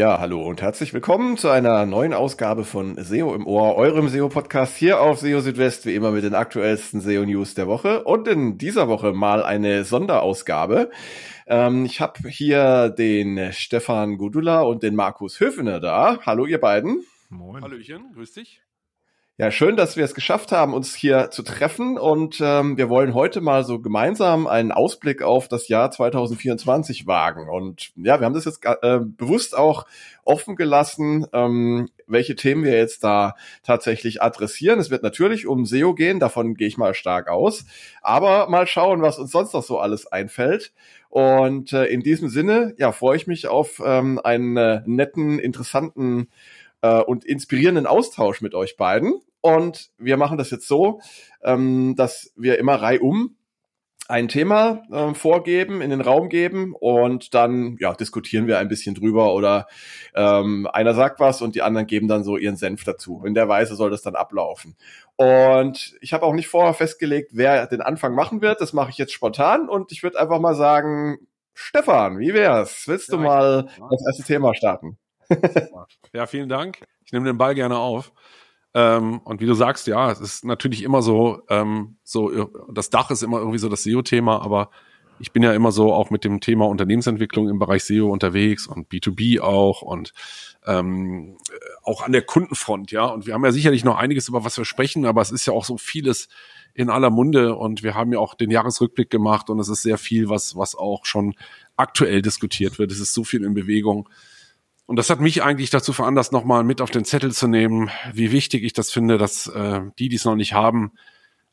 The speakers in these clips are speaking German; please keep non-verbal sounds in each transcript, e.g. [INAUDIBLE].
Ja, hallo und herzlich willkommen zu einer neuen Ausgabe von SEO im Ohr, eurem SEO-Podcast hier auf SEO Südwest, wie immer mit den aktuellsten SEO-News der Woche und in dieser Woche mal eine Sonderausgabe. Ähm, ich habe hier den Stefan Gudula und den Markus Höfener da. Hallo ihr beiden. Moin. Hallöchen, grüß dich. Ja, schön, dass wir es geschafft haben, uns hier zu treffen und ähm, wir wollen heute mal so gemeinsam einen Ausblick auf das Jahr 2024 wagen. Und ja, wir haben das jetzt äh, bewusst auch offen gelassen, ähm, welche Themen wir jetzt da tatsächlich adressieren. Es wird natürlich um SEO gehen, davon gehe ich mal stark aus. Aber mal schauen, was uns sonst noch so alles einfällt. Und äh, in diesem Sinne, ja, freue ich mich auf ähm, einen äh, netten, interessanten äh, und inspirierenden Austausch mit euch beiden. Und wir machen das jetzt so, ähm, dass wir immer reihum ein Thema äh, vorgeben, in den Raum geben und dann ja, diskutieren wir ein bisschen drüber oder ähm, einer sagt was und die anderen geben dann so ihren Senf dazu. In der Weise soll das dann ablaufen. Und ich habe auch nicht vorher festgelegt, wer den Anfang machen wird. Das mache ich jetzt spontan und ich würde einfach mal sagen, Stefan, wie wär's? Willst du mal das erste Thema starten? ja, vielen Dank. Ich nehme den Ball gerne auf. Ähm, und wie du sagst, ja, es ist natürlich immer so, ähm, so das Dach ist immer irgendwie so das SEO-Thema, aber ich bin ja immer so auch mit dem Thema Unternehmensentwicklung im Bereich SEO unterwegs und B2B auch und ähm, auch an der Kundenfront, ja. Und wir haben ja sicherlich noch einiges, über was wir sprechen, aber es ist ja auch so vieles in aller Munde und wir haben ja auch den Jahresrückblick gemacht und es ist sehr viel, was, was auch schon aktuell diskutiert wird. Es ist so viel in Bewegung. Und das hat mich eigentlich dazu veranlasst, nochmal mit auf den Zettel zu nehmen, wie wichtig ich das finde, dass äh, die, die es noch nicht haben,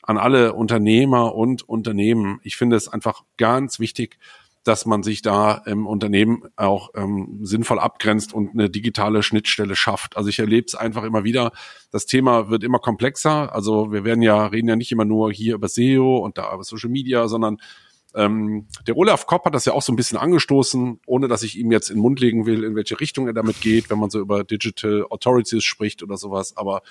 an alle Unternehmer und Unternehmen, ich finde es einfach ganz wichtig, dass man sich da im Unternehmen auch ähm, sinnvoll abgrenzt und eine digitale Schnittstelle schafft. Also ich erlebe es einfach immer wieder. Das Thema wird immer komplexer. Also wir werden ja reden ja nicht immer nur hier über SEO und da über Social Media, sondern ähm, der Olaf Kopp hat das ja auch so ein bisschen angestoßen, ohne dass ich ihm jetzt in den Mund legen will, in welche Richtung er damit geht, wenn man so über Digital Authorities spricht oder sowas. Aber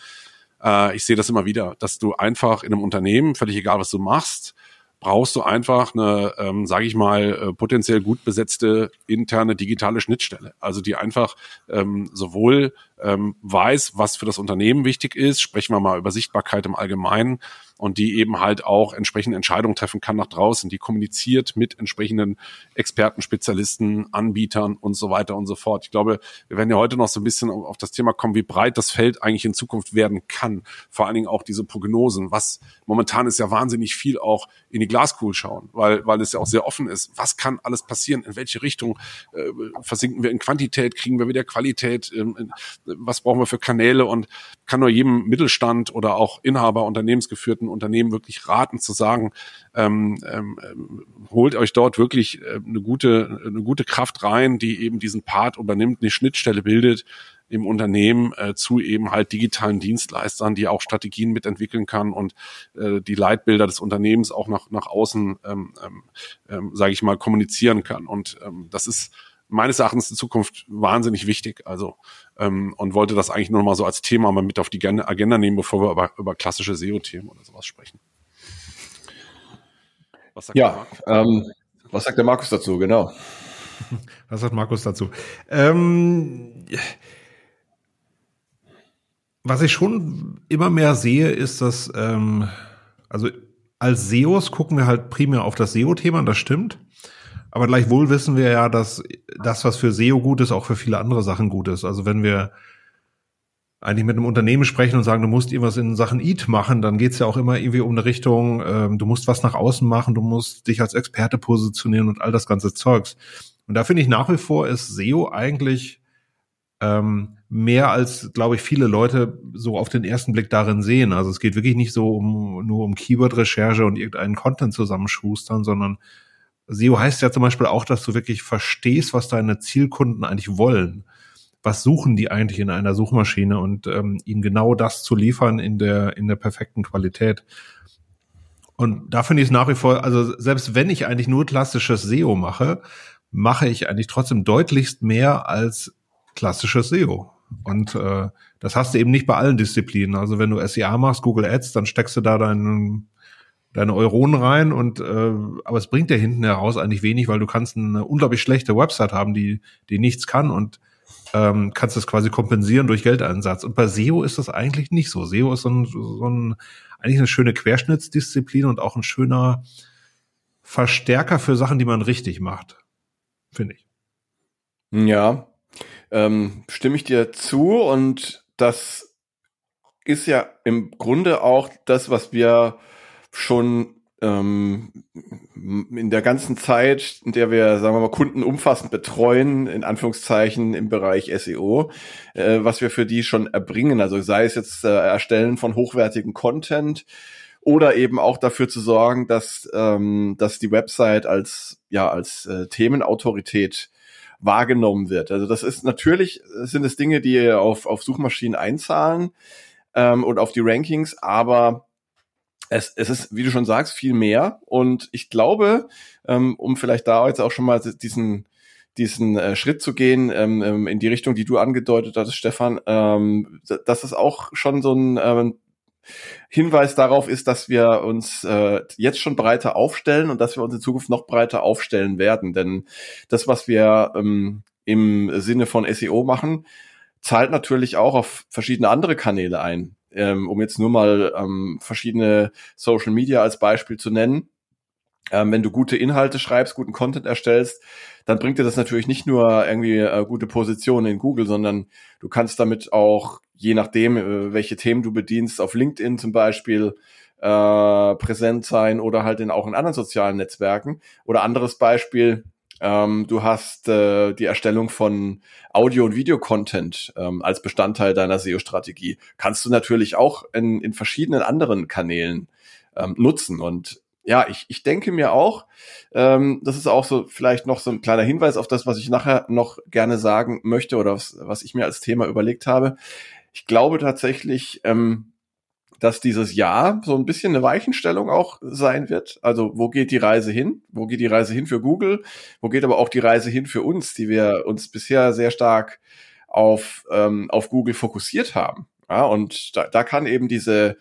äh, ich sehe das immer wieder, dass du einfach in einem Unternehmen, völlig egal was du machst, brauchst du einfach eine, ähm, sage ich mal, äh, potenziell gut besetzte interne digitale Schnittstelle. Also die einfach ähm, sowohl ähm, weiß, was für das Unternehmen wichtig ist, sprechen wir mal über Sichtbarkeit im Allgemeinen, und die eben halt auch entsprechende Entscheidungen treffen kann nach draußen, die kommuniziert mit entsprechenden Experten, Spezialisten, Anbietern und so weiter und so fort. Ich glaube, wir werden ja heute noch so ein bisschen auf das Thema kommen, wie breit das Feld eigentlich in Zukunft werden kann. Vor allen Dingen auch diese Prognosen, was momentan ist ja wahnsinnig viel auch in die Glaskugel schauen, weil, weil es ja auch sehr offen ist. Was kann alles passieren? In welche Richtung äh, versinken wir in Quantität? Kriegen wir wieder Qualität? Ähm, was brauchen wir für Kanäle? Und kann nur jedem Mittelstand oder auch Inhaber unternehmensgeführten etablierten Unternehmen wirklich raten zu sagen, ähm, ähm, holt euch dort wirklich äh, eine gute eine gute Kraft rein, die eben diesen Part übernimmt, eine Schnittstelle bildet im Unternehmen äh, zu eben halt digitalen Dienstleistern, die auch Strategien mitentwickeln kann und äh, die Leitbilder des Unternehmens auch nach nach außen, ähm, ähm, ähm sage ich mal, kommunizieren kann. Und ähm, das ist meines Erachtens in Zukunft wahnsinnig wichtig. Also ähm, und wollte das eigentlich nur mal so als Thema mal mit auf die Agenda nehmen, bevor wir über, über klassische SEO-Themen oder sowas sprechen. Was sagt ja, ähm, was sagt der Markus dazu? Genau. [LAUGHS] Was sagt Markus dazu? Ähm, was ich schon immer mehr sehe, ist, dass ähm, also als SEOs gucken wir halt primär auf das SEO-Thema, das stimmt. Aber gleichwohl wissen wir ja, dass das, was für SEO gut ist, auch für viele andere Sachen gut ist. Also wenn wir eigentlich mit einem Unternehmen sprechen und sagen, du musst irgendwas in Sachen EAT machen, dann geht's ja auch immer irgendwie um eine Richtung, ähm, du musst was nach außen machen, du musst dich als Experte positionieren und all das ganze Zeugs. Und da finde ich nach wie vor ist SEO eigentlich ähm, mehr als, glaube ich, viele Leute so auf den ersten Blick darin sehen. Also es geht wirklich nicht so um nur um Keyword-Recherche und irgendeinen Content zusammenschustern, sondern SEO heißt ja zum Beispiel auch, dass du wirklich verstehst, was deine Zielkunden eigentlich wollen. Was suchen die eigentlich in einer Suchmaschine und ähm, ihnen genau das zu liefern in der, in der perfekten Qualität. Und da finde ich es nach wie vor, also selbst wenn ich eigentlich nur klassisches SEO mache, mache ich eigentlich trotzdem deutlichst mehr als klassisches SEO. Und äh, das hast du eben nicht bei allen Disziplinen. Also wenn du SEA machst, Google Ads, dann steckst du da deinen deine Euronen rein und äh, aber es bringt dir hinten heraus eigentlich wenig, weil du kannst eine unglaublich schlechte Website haben, die die nichts kann und ähm, kannst du es quasi kompensieren durch Geldeinsatz. Und bei SEO ist das eigentlich nicht so. SEO ist so ein, so ein eigentlich eine schöne Querschnittsdisziplin und auch ein schöner Verstärker für Sachen, die man richtig macht, finde ich. Ja, ähm, stimme ich dir zu und das ist ja im Grunde auch das, was wir schon ähm, in der ganzen Zeit, in der wir, sagen wir mal, Kunden umfassend betreuen, in Anführungszeichen im Bereich SEO, äh, was wir für die schon erbringen. Also sei es jetzt äh, Erstellen von hochwertigen Content oder eben auch dafür zu sorgen, dass, ähm, dass die Website als, ja, als äh, Themenautorität wahrgenommen wird. Also das ist natürlich, sind es Dinge, die auf, auf Suchmaschinen einzahlen ähm, und auf die Rankings, aber es, es ist, wie du schon sagst, viel mehr. Und ich glaube, ähm, um vielleicht da jetzt auch schon mal diesen, diesen äh, Schritt zu gehen ähm, ähm, in die Richtung, die du angedeutet hattest, Stefan, ähm, dass es auch schon so ein ähm, Hinweis darauf ist, dass wir uns äh, jetzt schon breiter aufstellen und dass wir uns in Zukunft noch breiter aufstellen werden. Denn das, was wir ähm, im Sinne von SEO machen, zahlt natürlich auch auf verschiedene andere Kanäle ein ähm, um jetzt nur mal ähm, verschiedene Social Media als Beispiel zu nennen. Ähm, wenn du gute Inhalte schreibst, guten Content erstellst, dann bringt dir das natürlich nicht nur irgendwie äh, gute Positionen in Google, sondern du kannst damit auch, je nachdem, äh, welche Themen du bedienst, auf LinkedIn zum Beispiel äh, präsent sein oder halt in, auch in anderen sozialen Netzwerken. Oder anderes Beispiel, ähm, du hast äh, die Erstellung von Audio- und Videocontent ähm, als Bestandteil deiner SEO-Strategie. Kannst du natürlich auch in, in verschiedenen anderen Kanälen ähm, nutzen. Und ja, ich, ich denke mir auch, ähm, das ist auch so vielleicht noch so ein kleiner Hinweis auf das, was ich nachher noch gerne sagen möchte oder was, was ich mir als Thema überlegt habe. Ich glaube tatsächlich, ähm, dass dieses Jahr so ein bisschen eine Weichenstellung auch sein wird. Also wo geht die Reise hin? Wo geht die Reise hin für Google? Wo geht aber auch die Reise hin für uns, die wir uns bisher sehr stark auf, ähm, auf Google fokussiert haben? Ja, und da, da kann eben diese,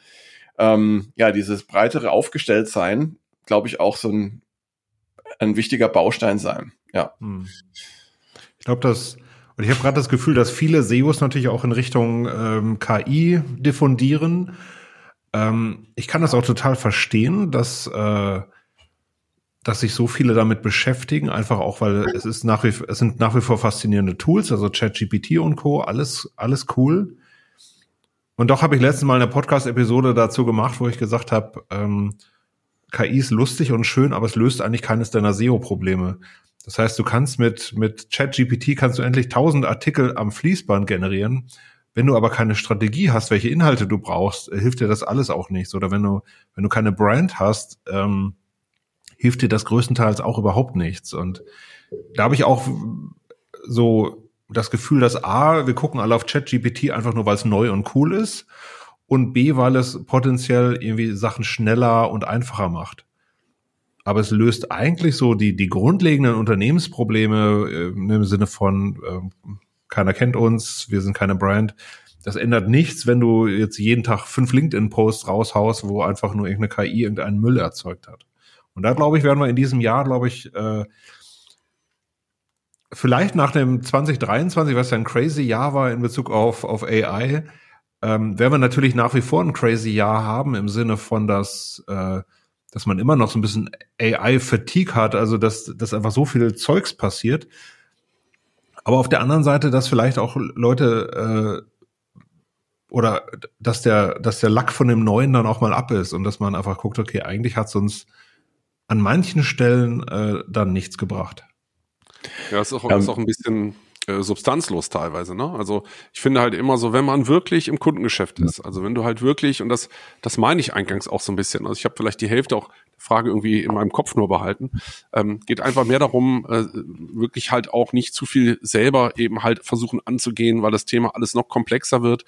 ähm, ja, dieses breitere Aufgestelltsein, glaube ich, auch so ein, ein wichtiger Baustein sein. Ja. Hm. Ich glaube, dass und ich habe gerade das Gefühl, dass viele SEOs natürlich auch in Richtung ähm, KI diffundieren ähm, ich kann das auch total verstehen, dass, äh, dass sich so viele damit beschäftigen, einfach auch, weil es ist nach wie, es sind nach wie vor faszinierende Tools, also ChatGPT und Co., alles, alles cool. Und doch habe ich letztes Mal eine Podcast-Episode dazu gemacht, wo ich gesagt habe, ähm, KI ist lustig und schön, aber es löst eigentlich keines deiner SEO-Probleme. Das heißt, du kannst mit, mit ChatGPT kannst du endlich tausend Artikel am Fließband generieren. Wenn du aber keine Strategie hast, welche Inhalte du brauchst, äh, hilft dir das alles auch nichts. Oder wenn du, wenn du keine Brand hast, ähm, hilft dir das größtenteils auch überhaupt nichts. Und da habe ich auch so das Gefühl, dass A, wir gucken alle auf ChatGPT einfach nur, weil es neu und cool ist. Und B, weil es potenziell irgendwie Sachen schneller und einfacher macht. Aber es löst eigentlich so die, die grundlegenden Unternehmensprobleme äh, im Sinne von, äh, keiner kennt uns, wir sind keine Brand. Das ändert nichts, wenn du jetzt jeden Tag fünf LinkedIn-Posts raushaust, wo einfach nur irgendeine KI irgendeinen Müll erzeugt hat. Und da glaube ich, werden wir in diesem Jahr, glaube ich, äh, vielleicht nach dem 2023, was ja ein crazy Jahr war in Bezug auf, auf AI, ähm, werden wir natürlich nach wie vor ein crazy Jahr haben im Sinne von, dass, äh, dass man immer noch so ein bisschen AI-Fatigue hat, also dass, dass einfach so viel Zeugs passiert, aber auf der anderen Seite, dass vielleicht auch Leute äh, oder dass der, dass der Lack von dem Neuen dann auch mal ab ist und dass man einfach guckt, okay, eigentlich hat es uns an manchen Stellen äh, dann nichts gebracht. Ja, ist auch, ähm, ist auch ein bisschen äh, substanzlos teilweise. Ne? Also ich finde halt immer so, wenn man wirklich im Kundengeschäft ist, also wenn du halt wirklich, und das, das meine ich eingangs auch so ein bisschen, also ich habe vielleicht die Hälfte auch Frage irgendwie in meinem Kopf nur behalten, ähm, geht einfach mehr darum, äh, wirklich halt auch nicht zu viel selber eben halt versuchen anzugehen, weil das Thema alles noch komplexer wird,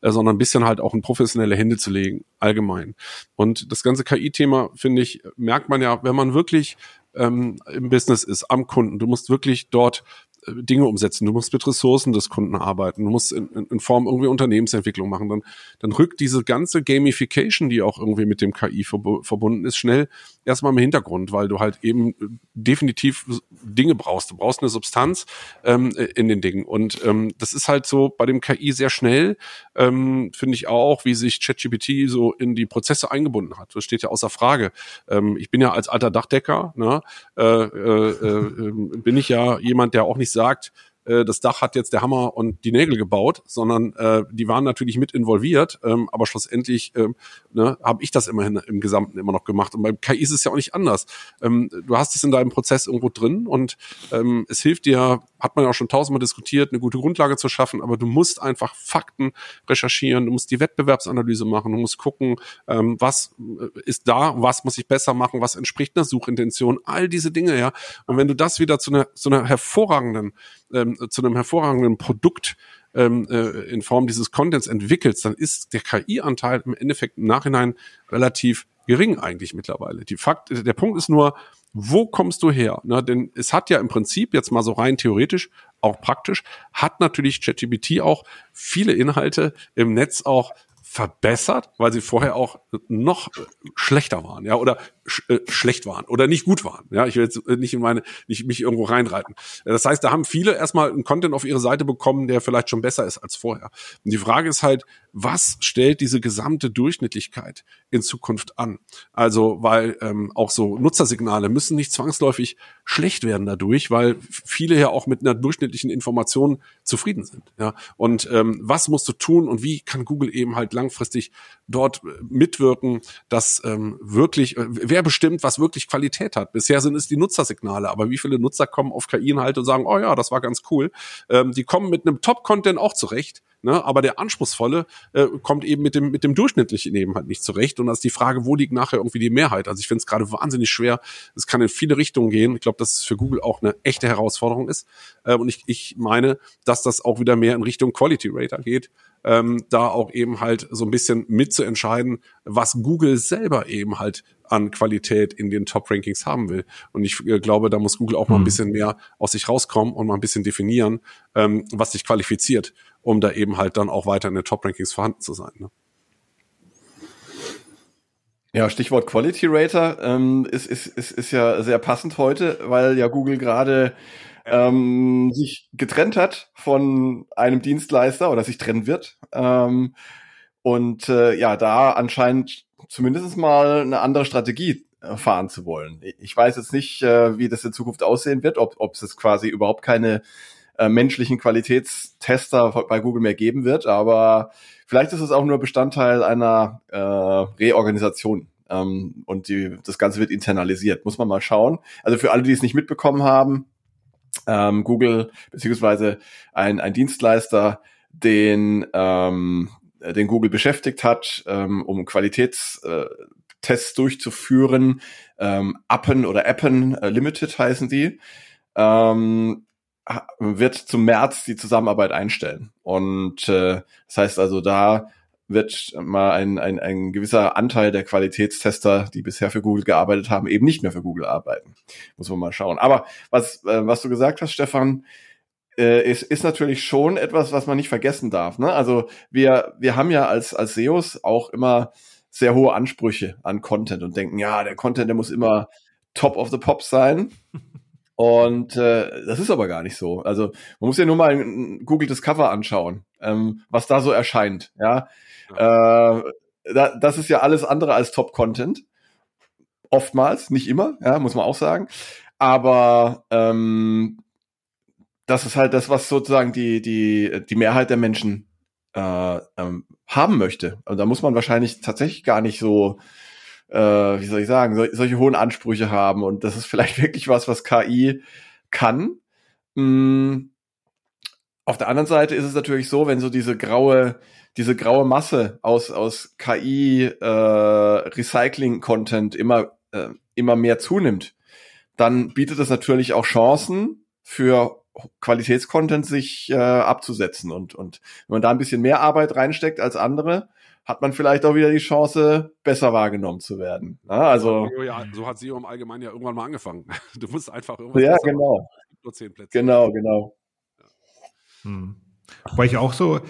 äh, sondern ein bisschen halt auch in professionelle Hände zu legen, allgemein. Und das ganze KI-Thema, finde ich, merkt man ja, wenn man wirklich ähm, im Business ist, am Kunden. Du musst wirklich dort Dinge umsetzen, du musst mit Ressourcen des Kunden arbeiten, du musst in, in, Form irgendwie Unternehmensentwicklung machen, dann, dann rückt diese ganze Gamification, die auch irgendwie mit dem KI verbunden ist, schnell erstmal im Hintergrund, weil du halt eben äh, definitiv Dinge brauchst. Du brauchst eine Substanz ähm, in den Dingen. Und ähm, das ist halt so bei dem KI sehr schnell, ähm, finde ich auch, wie sich ChatGPT so in die Prozesse eingebunden hat. Das steht ja außer Frage. Ähm, ich bin ja als alter Dachdecker, ne, äh, äh, äh, bin ich ja jemand, der auch nicht sagt, äh, das Dach hat jetzt der Hammer und die Nägel gebaut, sondern äh, die waren natürlich mit involviert, ähm, aber schlussendlich ähm, ne, habe ich das immerhin im Gesamten immer noch gemacht. Und beim KI ist es ja auch nicht anders. Ähm, du hast es in deinem Prozess irgendwo drin und ähm, es hilft dir, hat man ja auch schon tausendmal diskutiert, eine gute Grundlage zu schaffen, aber du musst einfach Fakten recherchieren, du musst die Wettbewerbsanalyse machen, du musst gucken, ähm, was äh, ist da, was muss ich besser machen, was entspricht einer Suchintention, all diese Dinge, ja. Und wenn du das wieder zu einer, zu einer hervorragenden ähm, zu einem hervorragenden Produkt ähm, äh, in Form dieses Contents entwickelst, dann ist der KI-Anteil im Endeffekt im Nachhinein relativ gering eigentlich mittlerweile. Die Fakt, der Punkt ist nur, wo kommst du her? Ne, denn es hat ja im Prinzip jetzt mal so rein theoretisch, auch praktisch, hat natürlich ChatGPT auch viele Inhalte im Netz auch verbessert, weil sie vorher auch noch schlechter waren, ja, oder sch äh, schlecht waren oder nicht gut waren. Ja, ich will jetzt nicht in meine, nicht mich irgendwo reinreiten. Das heißt, da haben viele erstmal einen Content auf ihre Seite bekommen, der vielleicht schon besser ist als vorher. Und die Frage ist halt, was stellt diese gesamte Durchschnittlichkeit in Zukunft an? Also, weil ähm, auch so Nutzersignale müssen nicht zwangsläufig schlecht werden dadurch, weil viele ja auch mit einer durchschnittlichen Information zufrieden sind. Ja, und ähm, was musst du tun und wie kann Google eben halt langfristig dort äh, mitwirken, dass ähm, wirklich, äh, wer bestimmt, was wirklich Qualität hat? Bisher sind es die Nutzersignale, aber wie viele Nutzer kommen auf KI-Inhalte und sagen, oh ja, das war ganz cool. Ähm, die kommen mit einem Top-Content auch zurecht. Ne? Aber der anspruchsvolle äh, kommt eben mit dem mit dem durchschnittlichen eben halt nicht zurecht. Und das ist die Frage, wo liegt nachher irgendwie die Mehrheit? Also ich finde es gerade wahnsinnig schwer. Es kann in viele Richtungen gehen. Ich glaube, dass es für Google auch eine echte Herausforderung ist. Äh, und ich, ich meine, dass das auch wieder mehr in Richtung Quality Rater geht. Ähm, da auch eben halt so ein bisschen mitzuentscheiden, was Google selber eben halt an Qualität in den Top-Rankings haben will. Und ich äh, glaube, da muss Google auch mal ein hm. bisschen mehr aus sich rauskommen und mal ein bisschen definieren, ähm, was sich qualifiziert um da eben halt dann auch weiter in den Top-Rankings vorhanden zu sein. Ne? Ja, Stichwort Quality Rater ähm, ist, ist, ist, ist ja sehr passend heute, weil ja Google gerade ähm, sich getrennt hat von einem Dienstleister oder sich trennen wird. Ähm, und äh, ja, da anscheinend zumindest mal eine andere Strategie äh, fahren zu wollen. Ich weiß jetzt nicht, äh, wie das in Zukunft aussehen wird, ob, ob es quasi überhaupt keine äh, menschlichen Qualitätstester bei Google mehr geben wird, aber vielleicht ist es auch nur Bestandteil einer äh, Reorganisation. Ähm, und die, das Ganze wird internalisiert. Muss man mal schauen. Also für alle, die es nicht mitbekommen haben, ähm, Google beziehungsweise ein, ein Dienstleister, den, ähm, den Google beschäftigt hat, ähm, um Qualitätstests durchzuführen. Ähm, Appen oder Appen äh, Limited heißen die. Ähm, wird zum März die Zusammenarbeit einstellen. Und äh, das heißt also, da wird mal ein, ein, ein gewisser Anteil der Qualitätstester, die bisher für Google gearbeitet haben, eben nicht mehr für Google arbeiten. Muss man mal schauen. Aber was, äh, was du gesagt hast, Stefan, äh, ist, ist natürlich schon etwas, was man nicht vergessen darf. Ne? Also wir, wir haben ja als, als SEOs auch immer sehr hohe Ansprüche an Content und denken, ja, der Content, der muss immer top of the pops sein. Und äh, das ist aber gar nicht so. Also man muss ja nur mal ein Google Discover anschauen, ähm, was da so erscheint. Ja, ja. Äh, da, das ist ja alles andere als Top-Content. Oftmals, nicht immer, ja, muss man auch sagen. Aber ähm, das ist halt das, was sozusagen die, die, die Mehrheit der Menschen äh, ähm, haben möchte. Und da muss man wahrscheinlich tatsächlich gar nicht so äh, wie soll ich sagen, so, solche hohen Ansprüche haben. Und das ist vielleicht [LAUGHS] wirklich was, was KI kann. Mm. Auf der anderen Seite ist es natürlich so, wenn so diese graue, diese graue Masse aus, aus KI äh, Recycling-Content immer, äh, immer mehr zunimmt, dann bietet es natürlich auch Chancen für Qualitätscontent sich äh, abzusetzen. Und, und wenn man da ein bisschen mehr Arbeit reinsteckt als andere, hat man vielleicht auch wieder die Chance, besser wahrgenommen zu werden. Ja, also ja, so hat SEO im Allgemeinen ja irgendwann mal angefangen. [LAUGHS] Du musst einfach irgendwas Ja, genau. nur zehn Plätze. Genau, genau. Hm. Weil ich auch so,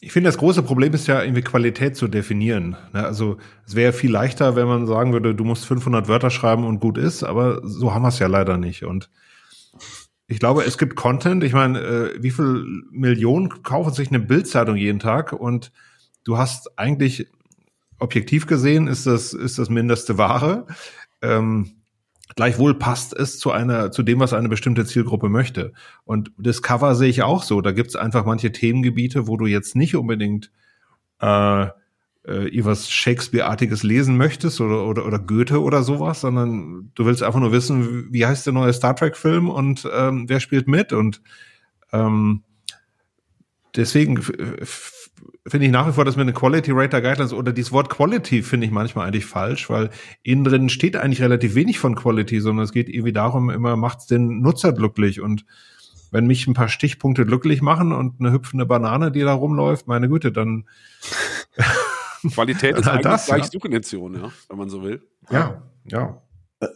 ich finde, das große Problem ist ja irgendwie Qualität zu definieren. Ne? Also es wäre viel leichter, wenn man sagen würde, du musst 500 Wörter schreiben und gut ist, aber so haben wir es ja leider nicht. Und ich glaube, es gibt Content. Ich meine, äh, wie viel Millionen kaufen sich eine Bildzeitung jeden Tag? Und du hast eigentlich objektiv gesehen ist das ist das mindeste Ware. Ähm, gleichwohl passt es zu einer zu dem, was eine bestimmte Zielgruppe möchte. Und das Cover sehe ich auch so. Da gibt es einfach manche Themengebiete, wo du jetzt nicht unbedingt äh, äh, was Shakespeare-artiges lesen möchtest oder, oder, oder Goethe oder sowas, sondern du willst einfach nur wissen, wie heißt der neue Star Trek-Film und ähm, wer spielt mit und ähm, deswegen finde ich nach wie vor, dass mir eine Quality Rater Guidelines oder dieses Wort Quality finde ich manchmal eigentlich falsch, weil innen drin steht eigentlich relativ wenig von Quality, sondern es geht irgendwie darum, immer macht's den Nutzer glücklich und wenn mich ein paar Stichpunkte glücklich machen und eine hüpfende Banane, die da rumläuft, meine Güte, dann [LAUGHS] Qualität ist halt eigentlich das, gleich ja. Suchintention, ja, wenn man so will. Ja, ja.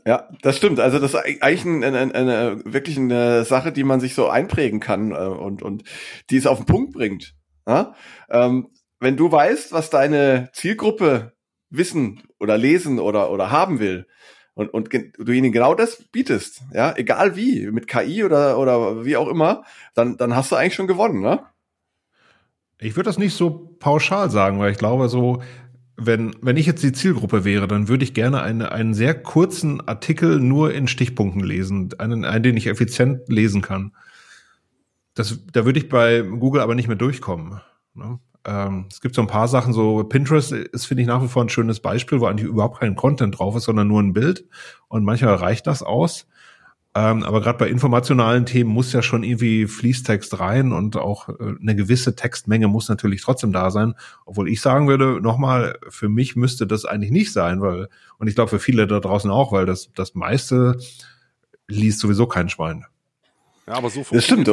Ja, das stimmt. Also das ist eigentlich eine, eine, eine, wirklich eine Sache, die man sich so einprägen kann äh, und, und die es auf den Punkt bringt. Ja? Ähm, wenn du weißt, was deine Zielgruppe wissen oder lesen oder, oder haben will, und, und du ihnen genau das bietest, ja, egal wie, mit KI oder, oder wie auch immer, dann, dann hast du eigentlich schon gewonnen, ne? Ich würde das nicht so pauschal sagen, weil ich glaube, so, wenn, wenn ich jetzt die Zielgruppe wäre, dann würde ich gerne eine, einen sehr kurzen Artikel nur in Stichpunkten lesen, einen, einen, den ich effizient lesen kann. Das, da würde ich bei Google aber nicht mehr durchkommen. Ne? Ähm, es gibt so ein paar Sachen, so Pinterest ist, finde ich, nach wie vor ein schönes Beispiel, wo eigentlich überhaupt kein Content drauf ist, sondern nur ein Bild. Und manchmal reicht das aus. Ähm, aber gerade bei informationalen Themen muss ja schon irgendwie Fließtext rein und auch äh, eine gewisse Textmenge muss natürlich trotzdem da sein. Obwohl ich sagen würde, nochmal, für mich müsste das eigentlich nicht sein, weil, und ich glaube für viele da draußen auch, weil das, das meiste liest sowieso kein Schwein. Ja, aber so das stimmt.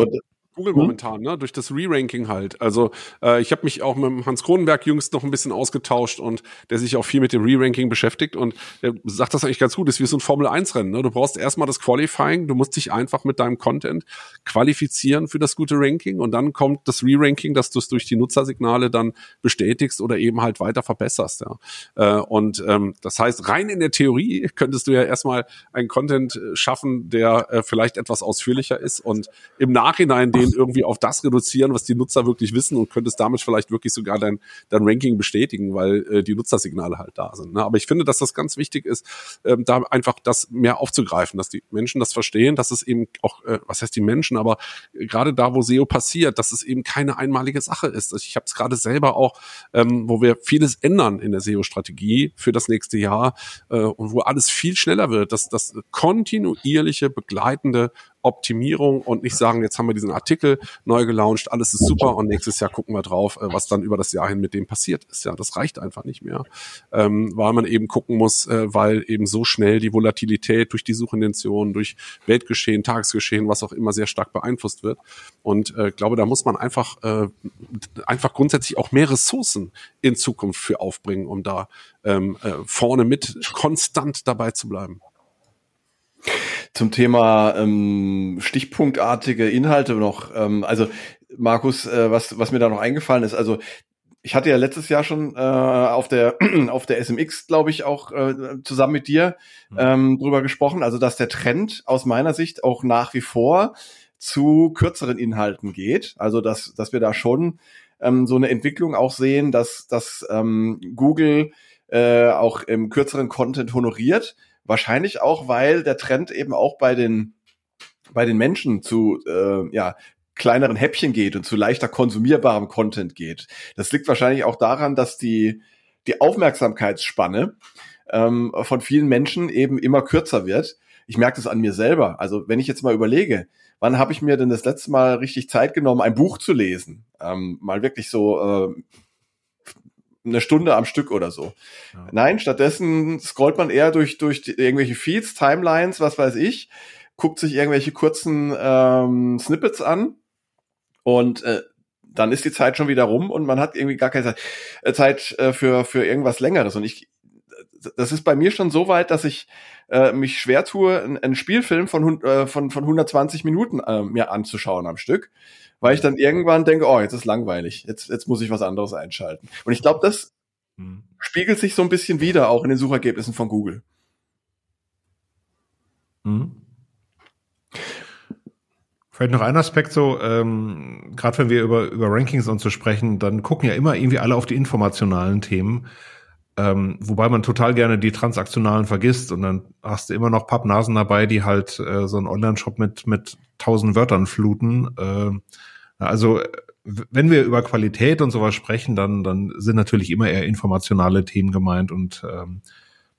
Google mhm. momentan, ne? durch das Re-Ranking halt. Also äh, ich habe mich auch mit Hans Kronenberg jüngst noch ein bisschen ausgetauscht und der sich auch viel mit dem Re-Ranking beschäftigt und der sagt das eigentlich ganz gut, das ist wie so ein Formel-1-Rennen. Ne? Du brauchst erstmal das Qualifying, du musst dich einfach mit deinem Content qualifizieren für das gute Ranking und dann kommt das Re-Ranking, dass du es durch die Nutzersignale dann bestätigst oder eben halt weiter verbesserst. Ja? Äh, und ähm, das heißt, rein in der Theorie könntest du ja erstmal einen Content äh, schaffen, der äh, vielleicht etwas ausführlicher ist und im Nachhinein den irgendwie auf das reduzieren, was die Nutzer wirklich wissen und könntest damit vielleicht wirklich sogar dein, dein Ranking bestätigen, weil äh, die Nutzersignale halt da sind. Ne? Aber ich finde, dass das ganz wichtig ist, ähm, da einfach das mehr aufzugreifen, dass die Menschen das verstehen, dass es eben auch, äh, was heißt die Menschen, aber gerade da, wo SEO passiert, dass es eben keine einmalige Sache ist. Ich habe es gerade selber auch, ähm, wo wir vieles ändern in der SEO-Strategie für das nächste Jahr äh, und wo alles viel schneller wird, dass das kontinuierliche begleitende Optimierung und nicht sagen, jetzt haben wir diesen Artikel neu gelauncht, alles ist super und nächstes Jahr gucken wir drauf, äh, was dann über das Jahr hin mit dem passiert ist. Ja, das reicht einfach nicht mehr, ähm, weil man eben gucken muss, äh, weil eben so schnell die Volatilität durch die Suchintention, durch Weltgeschehen, Tagesgeschehen, was auch immer sehr stark beeinflusst wird. Und äh, glaube, da muss man einfach äh, einfach grundsätzlich auch mehr Ressourcen in Zukunft für aufbringen, um da ähm, äh, vorne mit konstant dabei zu bleiben zum Thema ähm, stichpunktartige Inhalte noch. Ähm, also Markus, äh, was, was mir da noch eingefallen ist, also ich hatte ja letztes Jahr schon äh, auf der [CLEARS THROAT] auf der SMX, glaube ich, auch äh, zusammen mit dir mhm. ähm, drüber gesprochen. Also dass der Trend aus meiner Sicht auch nach wie vor zu kürzeren Inhalten geht. Also dass dass wir da schon ähm, so eine Entwicklung auch sehen, dass dass ähm, Google äh, auch im kürzeren Content honoriert. Wahrscheinlich auch, weil der Trend eben auch bei den bei den Menschen zu äh, ja kleineren Häppchen geht und zu leichter konsumierbarem Content geht. Das liegt wahrscheinlich auch daran, dass die die Aufmerksamkeitsspanne ähm, von vielen Menschen eben immer kürzer wird. Ich merke das an mir selber. Also wenn ich jetzt mal überlege, wann habe ich mir denn das letzte Mal richtig Zeit genommen, ein Buch zu lesen? Ähm, mal wirklich so äh, eine Stunde am Stück oder so. Ja. Nein, stattdessen scrollt man eher durch, durch die, irgendwelche Feeds, Timelines, was weiß ich, guckt sich irgendwelche kurzen ähm, Snippets an und äh, dann ist die Zeit schon wieder rum und man hat irgendwie gar keine Zeit, äh, Zeit äh, für, für irgendwas Längeres. Und ich, das ist bei mir schon so weit, dass ich äh, mich schwer tue, einen Spielfilm von, äh, von, von 120 Minuten äh, mir anzuschauen am Stück, weil ich dann irgendwann denke, oh, jetzt ist langweilig, jetzt, jetzt muss ich was anderes einschalten. Und ich glaube, das hm. spiegelt sich so ein bisschen wieder auch in den Suchergebnissen von Google. Hm. Vielleicht noch ein Aspekt so, ähm, gerade wenn wir über, über Rankings und so sprechen, dann gucken ja immer irgendwie alle auf die informationalen Themen. Ähm, wobei man total gerne die transaktionalen vergisst und dann hast du immer noch Pappnasen dabei, die halt äh, so einen Online-Shop mit, mit tausend Wörtern fluten. Äh, also wenn wir über Qualität und sowas sprechen, dann, dann sind natürlich immer eher informationale Themen gemeint und ähm,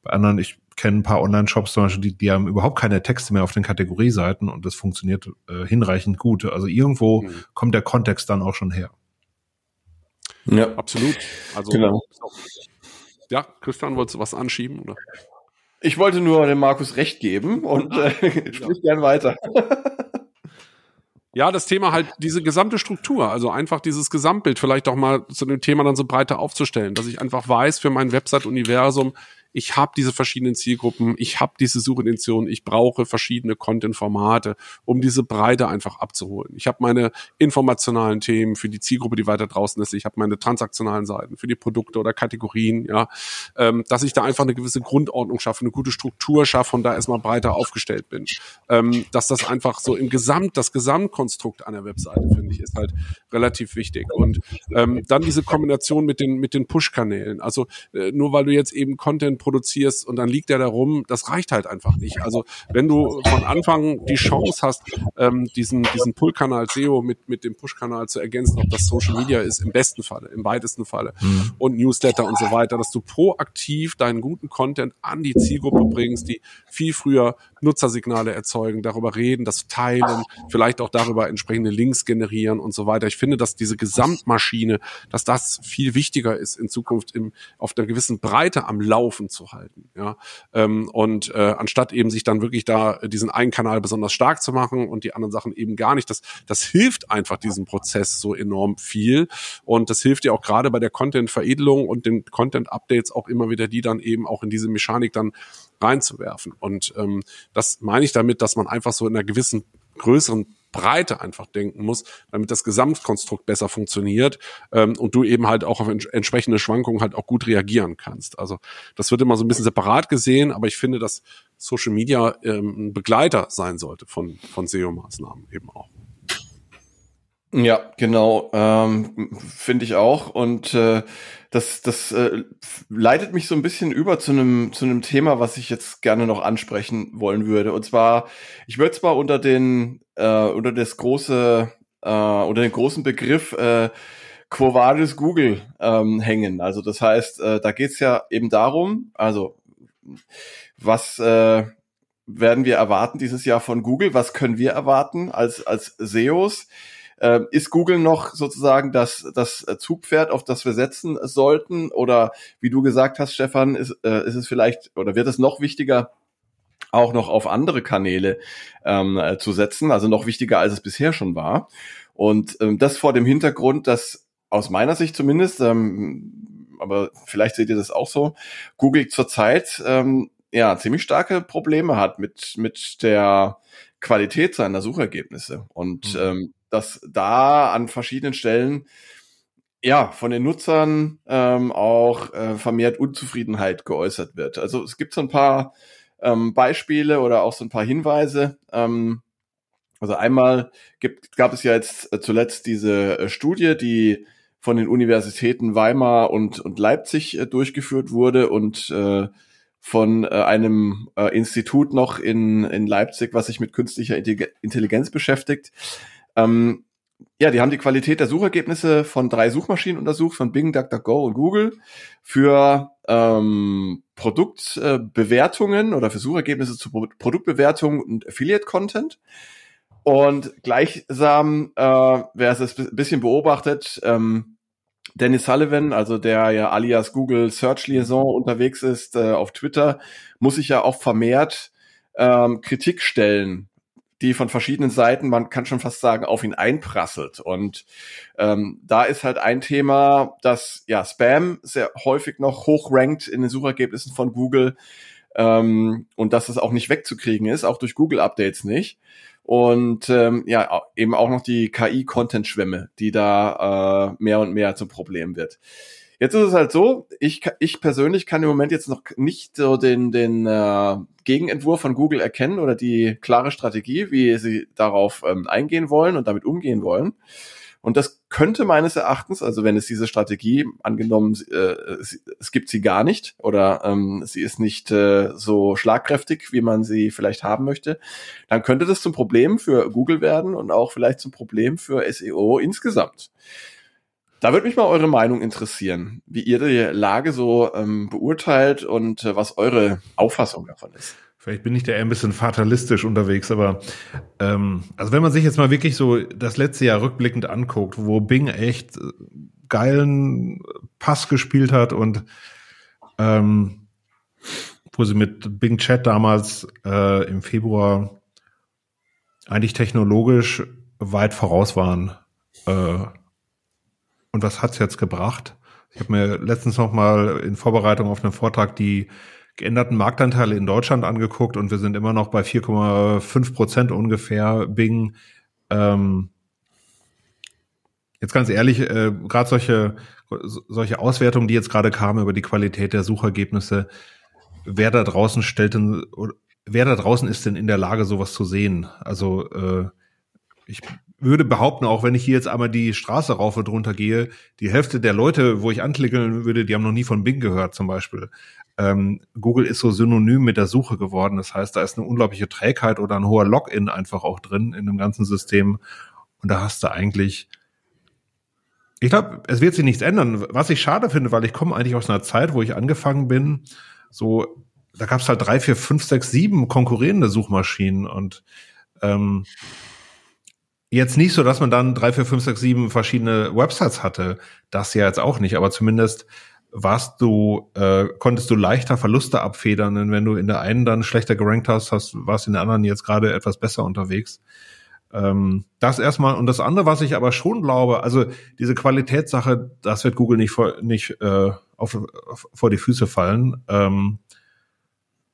bei anderen, ich kenne ein paar Online-Shops zum Beispiel, die, die haben überhaupt keine Texte mehr auf den Kategorieseiten und das funktioniert äh, hinreichend gut. Also irgendwo mhm. kommt der Kontext dann auch schon her. Ja, absolut. Also, genau. Ja, Christian, wolltest du was anschieben? Oder? Ich wollte nur dem Markus recht geben und äh, [LAUGHS] sprich ja. gern weiter. [LAUGHS] Ja, das Thema halt diese gesamte Struktur, also einfach dieses Gesamtbild vielleicht auch mal zu dem Thema dann so breiter aufzustellen, dass ich einfach weiß für mein Website-Universum, ich habe diese verschiedenen Zielgruppen, ich habe diese Suchintention, ich brauche verschiedene Content-Formate, um diese Breite einfach abzuholen. Ich habe meine informationalen Themen für die Zielgruppe, die weiter draußen ist, ich habe meine transaktionalen Seiten für die Produkte oder Kategorien, ja, ähm, dass ich da einfach eine gewisse Grundordnung schaffe, eine gute Struktur schaffe und da erstmal breiter aufgestellt bin. Ähm, dass das einfach so im Gesamt, das Gesamtkonstrukt einer Webseite, finde ich, ist halt relativ wichtig. Und ähm, dann diese Kombination mit den, mit den Push-Kanälen. Also äh, nur weil du jetzt eben Content produzierst und dann liegt der da rum, das reicht halt einfach nicht. Also wenn du von Anfang die Chance hast, ähm, diesen, diesen Pull-Kanal SEO mit, mit dem Push-Kanal zu ergänzen, ob das Social Media ist, im besten Falle, im weitesten Falle mhm. und Newsletter und so weiter, dass du proaktiv deinen guten Content an die Zielgruppe bringst, die viel früher Nutzersignale erzeugen, darüber reden, das teilen, vielleicht auch darüber entsprechende Links generieren und so weiter. Ich finde, dass diese Gesamtmaschine, dass das viel wichtiger ist in Zukunft im, auf der gewissen Breite am Laufen zu halten. Ja, ähm, und äh, anstatt eben sich dann wirklich da diesen einen Kanal besonders stark zu machen und die anderen Sachen eben gar nicht, das das hilft einfach diesem Prozess so enorm viel und das hilft ja auch gerade bei der Content-Veredelung und den Content-Updates auch immer wieder, die dann eben auch in diese Mechanik dann reinzuwerfen. Und ähm, das meine ich damit, dass man einfach so in einer gewissen größeren Breite einfach denken muss, damit das Gesamtkonstrukt besser funktioniert ähm, und du eben halt auch auf ents entsprechende Schwankungen halt auch gut reagieren kannst. Also das wird immer so ein bisschen separat gesehen, aber ich finde, dass Social Media ähm, ein Begleiter sein sollte von, von SEO-Maßnahmen eben auch. Ja, genau, ähm, finde ich auch. Und äh, das, das äh, leitet mich so ein bisschen über zu einem zu einem Thema, was ich jetzt gerne noch ansprechen wollen würde. Und zwar, ich würde zwar unter den äh, unter das große äh, unter den großen Begriff äh, Quo Vadis Google ähm, hängen. Also das heißt, äh, da geht's ja eben darum, also was äh, werden wir erwarten dieses Jahr von Google? Was können wir erwarten als als SEOs? Äh, ist Google noch sozusagen das, das Zugpferd, auf das wir setzen sollten? Oder wie du gesagt hast, Stefan, ist, äh, ist es vielleicht oder wird es noch wichtiger, auch noch auf andere Kanäle ähm, äh, zu setzen, also noch wichtiger, als es bisher schon war. Und ähm, das vor dem Hintergrund, dass aus meiner Sicht zumindest, ähm, aber vielleicht seht ihr das auch so, Google zurzeit ähm, ja ziemlich starke Probleme hat mit mit der Qualität seiner Suchergebnisse und mhm. ähm, dass da an verschiedenen Stellen ja von den Nutzern ähm, auch äh, vermehrt Unzufriedenheit geäußert wird. Also es gibt so ein paar ähm, Beispiele oder auch so ein paar Hinweise. Ähm, also einmal gibt, gab es ja jetzt äh, zuletzt diese äh, Studie, die von den Universitäten Weimar und, und Leipzig äh, durchgeführt wurde und äh, von äh, einem äh, Institut noch in, in Leipzig, was sich mit künstlicher Intelligenz beschäftigt. Ähm, ja, die haben die Qualität der Suchergebnisse von drei Suchmaschinen untersucht, von Bing, DuckDuckGo und Google, für ähm, Produktbewertungen äh, oder für Suchergebnisse zu Pro Produktbewertungen und Affiliate-Content. Und gleichsam, äh, wer es ein bisschen beobachtet, ähm, Dennis Sullivan, also der ja alias Google Search Liaison unterwegs ist äh, auf Twitter, muss sich ja auch vermehrt ähm, Kritik stellen die von verschiedenen Seiten, man kann schon fast sagen, auf ihn einprasselt. Und ähm, da ist halt ein Thema, dass ja Spam sehr häufig noch hochrankt in den Suchergebnissen von Google ähm, und dass es auch nicht wegzukriegen ist, auch durch Google-Updates nicht. Und ähm, ja, eben auch noch die KI-Content-Schwemme, die da äh, mehr und mehr zum Problem wird. Jetzt ist es halt so, ich, ich persönlich kann im Moment jetzt noch nicht so den, den äh, Gegenentwurf von Google erkennen oder die klare Strategie, wie sie darauf ähm, eingehen wollen und damit umgehen wollen. Und das könnte meines Erachtens, also wenn es diese Strategie angenommen, äh, es, gibt sie gar nicht oder ähm, sie ist nicht äh, so schlagkräftig, wie man sie vielleicht haben möchte, dann könnte das zum Problem für Google werden und auch vielleicht zum Problem für SEO insgesamt. Da würde mich mal eure Meinung interessieren, wie ihr die Lage so ähm, beurteilt und äh, was eure Auffassung davon ist. Vielleicht bin ich da eher ein bisschen fatalistisch unterwegs, aber ähm, also wenn man sich jetzt mal wirklich so das letzte Jahr rückblickend anguckt, wo Bing echt äh, geilen Pass gespielt hat und ähm, wo sie mit Bing Chat damals äh, im Februar eigentlich technologisch weit voraus waren. Äh, und was hat's jetzt gebracht? Ich habe mir letztens noch mal in Vorbereitung auf einen Vortrag die geänderten Marktanteile in Deutschland angeguckt und wir sind immer noch bei 4,5 Prozent ungefähr Bing. Ähm, jetzt ganz ehrlich, äh, gerade solche solche Auswertungen, die jetzt gerade kamen über die Qualität der Suchergebnisse, wer da draußen stellt denn, wer da draußen ist denn in der Lage, sowas zu sehen? Also äh, ich würde behaupten, auch wenn ich hier jetzt einmal die Straße rauf und runter gehe, die Hälfte der Leute, wo ich anklicken würde, die haben noch nie von Bing gehört zum Beispiel. Ähm, Google ist so synonym mit der Suche geworden. Das heißt, da ist eine unglaubliche Trägheit oder ein hoher Login einfach auch drin in dem ganzen System. Und da hast du eigentlich, ich glaube, es wird sich nichts ändern. Was ich schade finde, weil ich komme eigentlich aus einer Zeit, wo ich angefangen bin, so, da gab es halt drei, vier, fünf, sechs, sieben konkurrierende Suchmaschinen und ähm, Jetzt nicht so, dass man dann drei, vier, fünf, sechs, sieben verschiedene Websites hatte. Das ja jetzt auch nicht, aber zumindest warst du, äh, konntest du leichter Verluste abfedern, denn wenn du in der einen dann schlechter gerankt hast, hast warst in der anderen jetzt gerade etwas besser unterwegs. Ähm, das erstmal und das andere, was ich aber schon glaube, also diese Qualitätssache, das wird Google nicht vor, nicht äh, auf, auf, vor die Füße fallen. Ähm,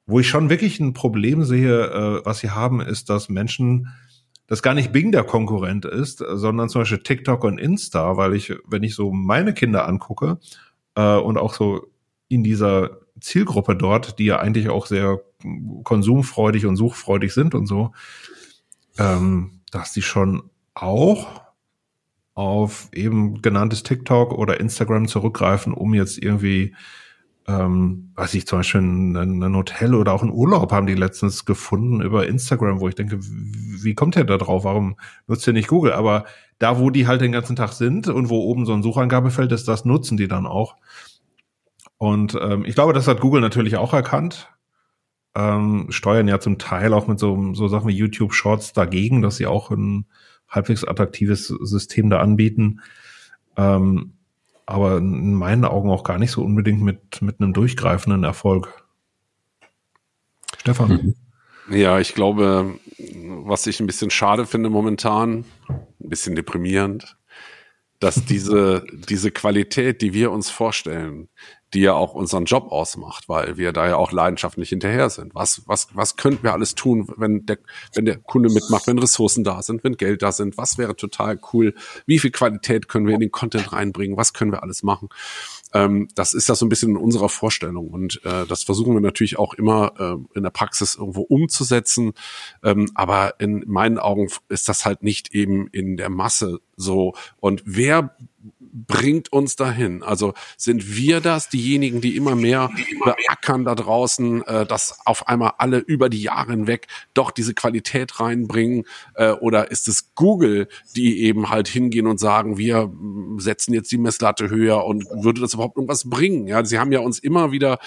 wo ich schon wirklich ein Problem sehe, äh, was sie haben, ist, dass Menschen dass gar nicht Bing der Konkurrent ist, sondern zum Beispiel TikTok und Insta, weil ich, wenn ich so meine Kinder angucke äh, und auch so in dieser Zielgruppe dort, die ja eigentlich auch sehr konsumfreudig und suchfreudig sind und so, ähm, dass die schon auch auf eben genanntes TikTok oder Instagram zurückgreifen, um jetzt irgendwie ähm, weiß ich, zum Beispiel ein, ein, Hotel oder auch ein Urlaub haben die letztens gefunden über Instagram, wo ich denke, wie kommt der da drauf? Warum nutzt ihr nicht Google? Aber da, wo die halt den ganzen Tag sind und wo oben so ein Suchangabefeld ist, das nutzen die dann auch. Und ähm, ich glaube, das hat Google natürlich auch erkannt. Ähm, steuern ja zum Teil auch mit so, so Sachen wie YouTube Shorts dagegen, dass sie auch ein halbwegs attraktives System da anbieten. Ähm, aber in meinen Augen auch gar nicht so unbedingt mit, mit einem durchgreifenden Erfolg. Stefan. Ja, ich glaube, was ich ein bisschen schade finde momentan, ein bisschen deprimierend, dass diese, diese Qualität, die wir uns vorstellen, die ja auch unseren Job ausmacht, weil wir da ja auch leidenschaftlich hinterher sind. Was, was, was könnten wir alles tun, wenn der, wenn der Kunde mitmacht, wenn Ressourcen da sind, wenn Geld da sind? Was wäre total cool? Wie viel Qualität können wir in den Content reinbringen? Was können wir alles machen? Ähm, das ist das so ein bisschen in unserer Vorstellung und äh, das versuchen wir natürlich auch immer äh, in der Praxis irgendwo umzusetzen. Ähm, aber in meinen Augen ist das halt nicht eben in der Masse so. Und wer bringt uns dahin? Also sind wir das, diejenigen, die immer mehr beackern da draußen, äh, dass auf einmal alle über die Jahre hinweg doch diese Qualität reinbringen? Äh, oder ist es Google, die eben halt hingehen und sagen, wir setzen jetzt die Messlatte höher und würde das überhaupt irgendwas bringen? Ja, sie haben ja uns immer wieder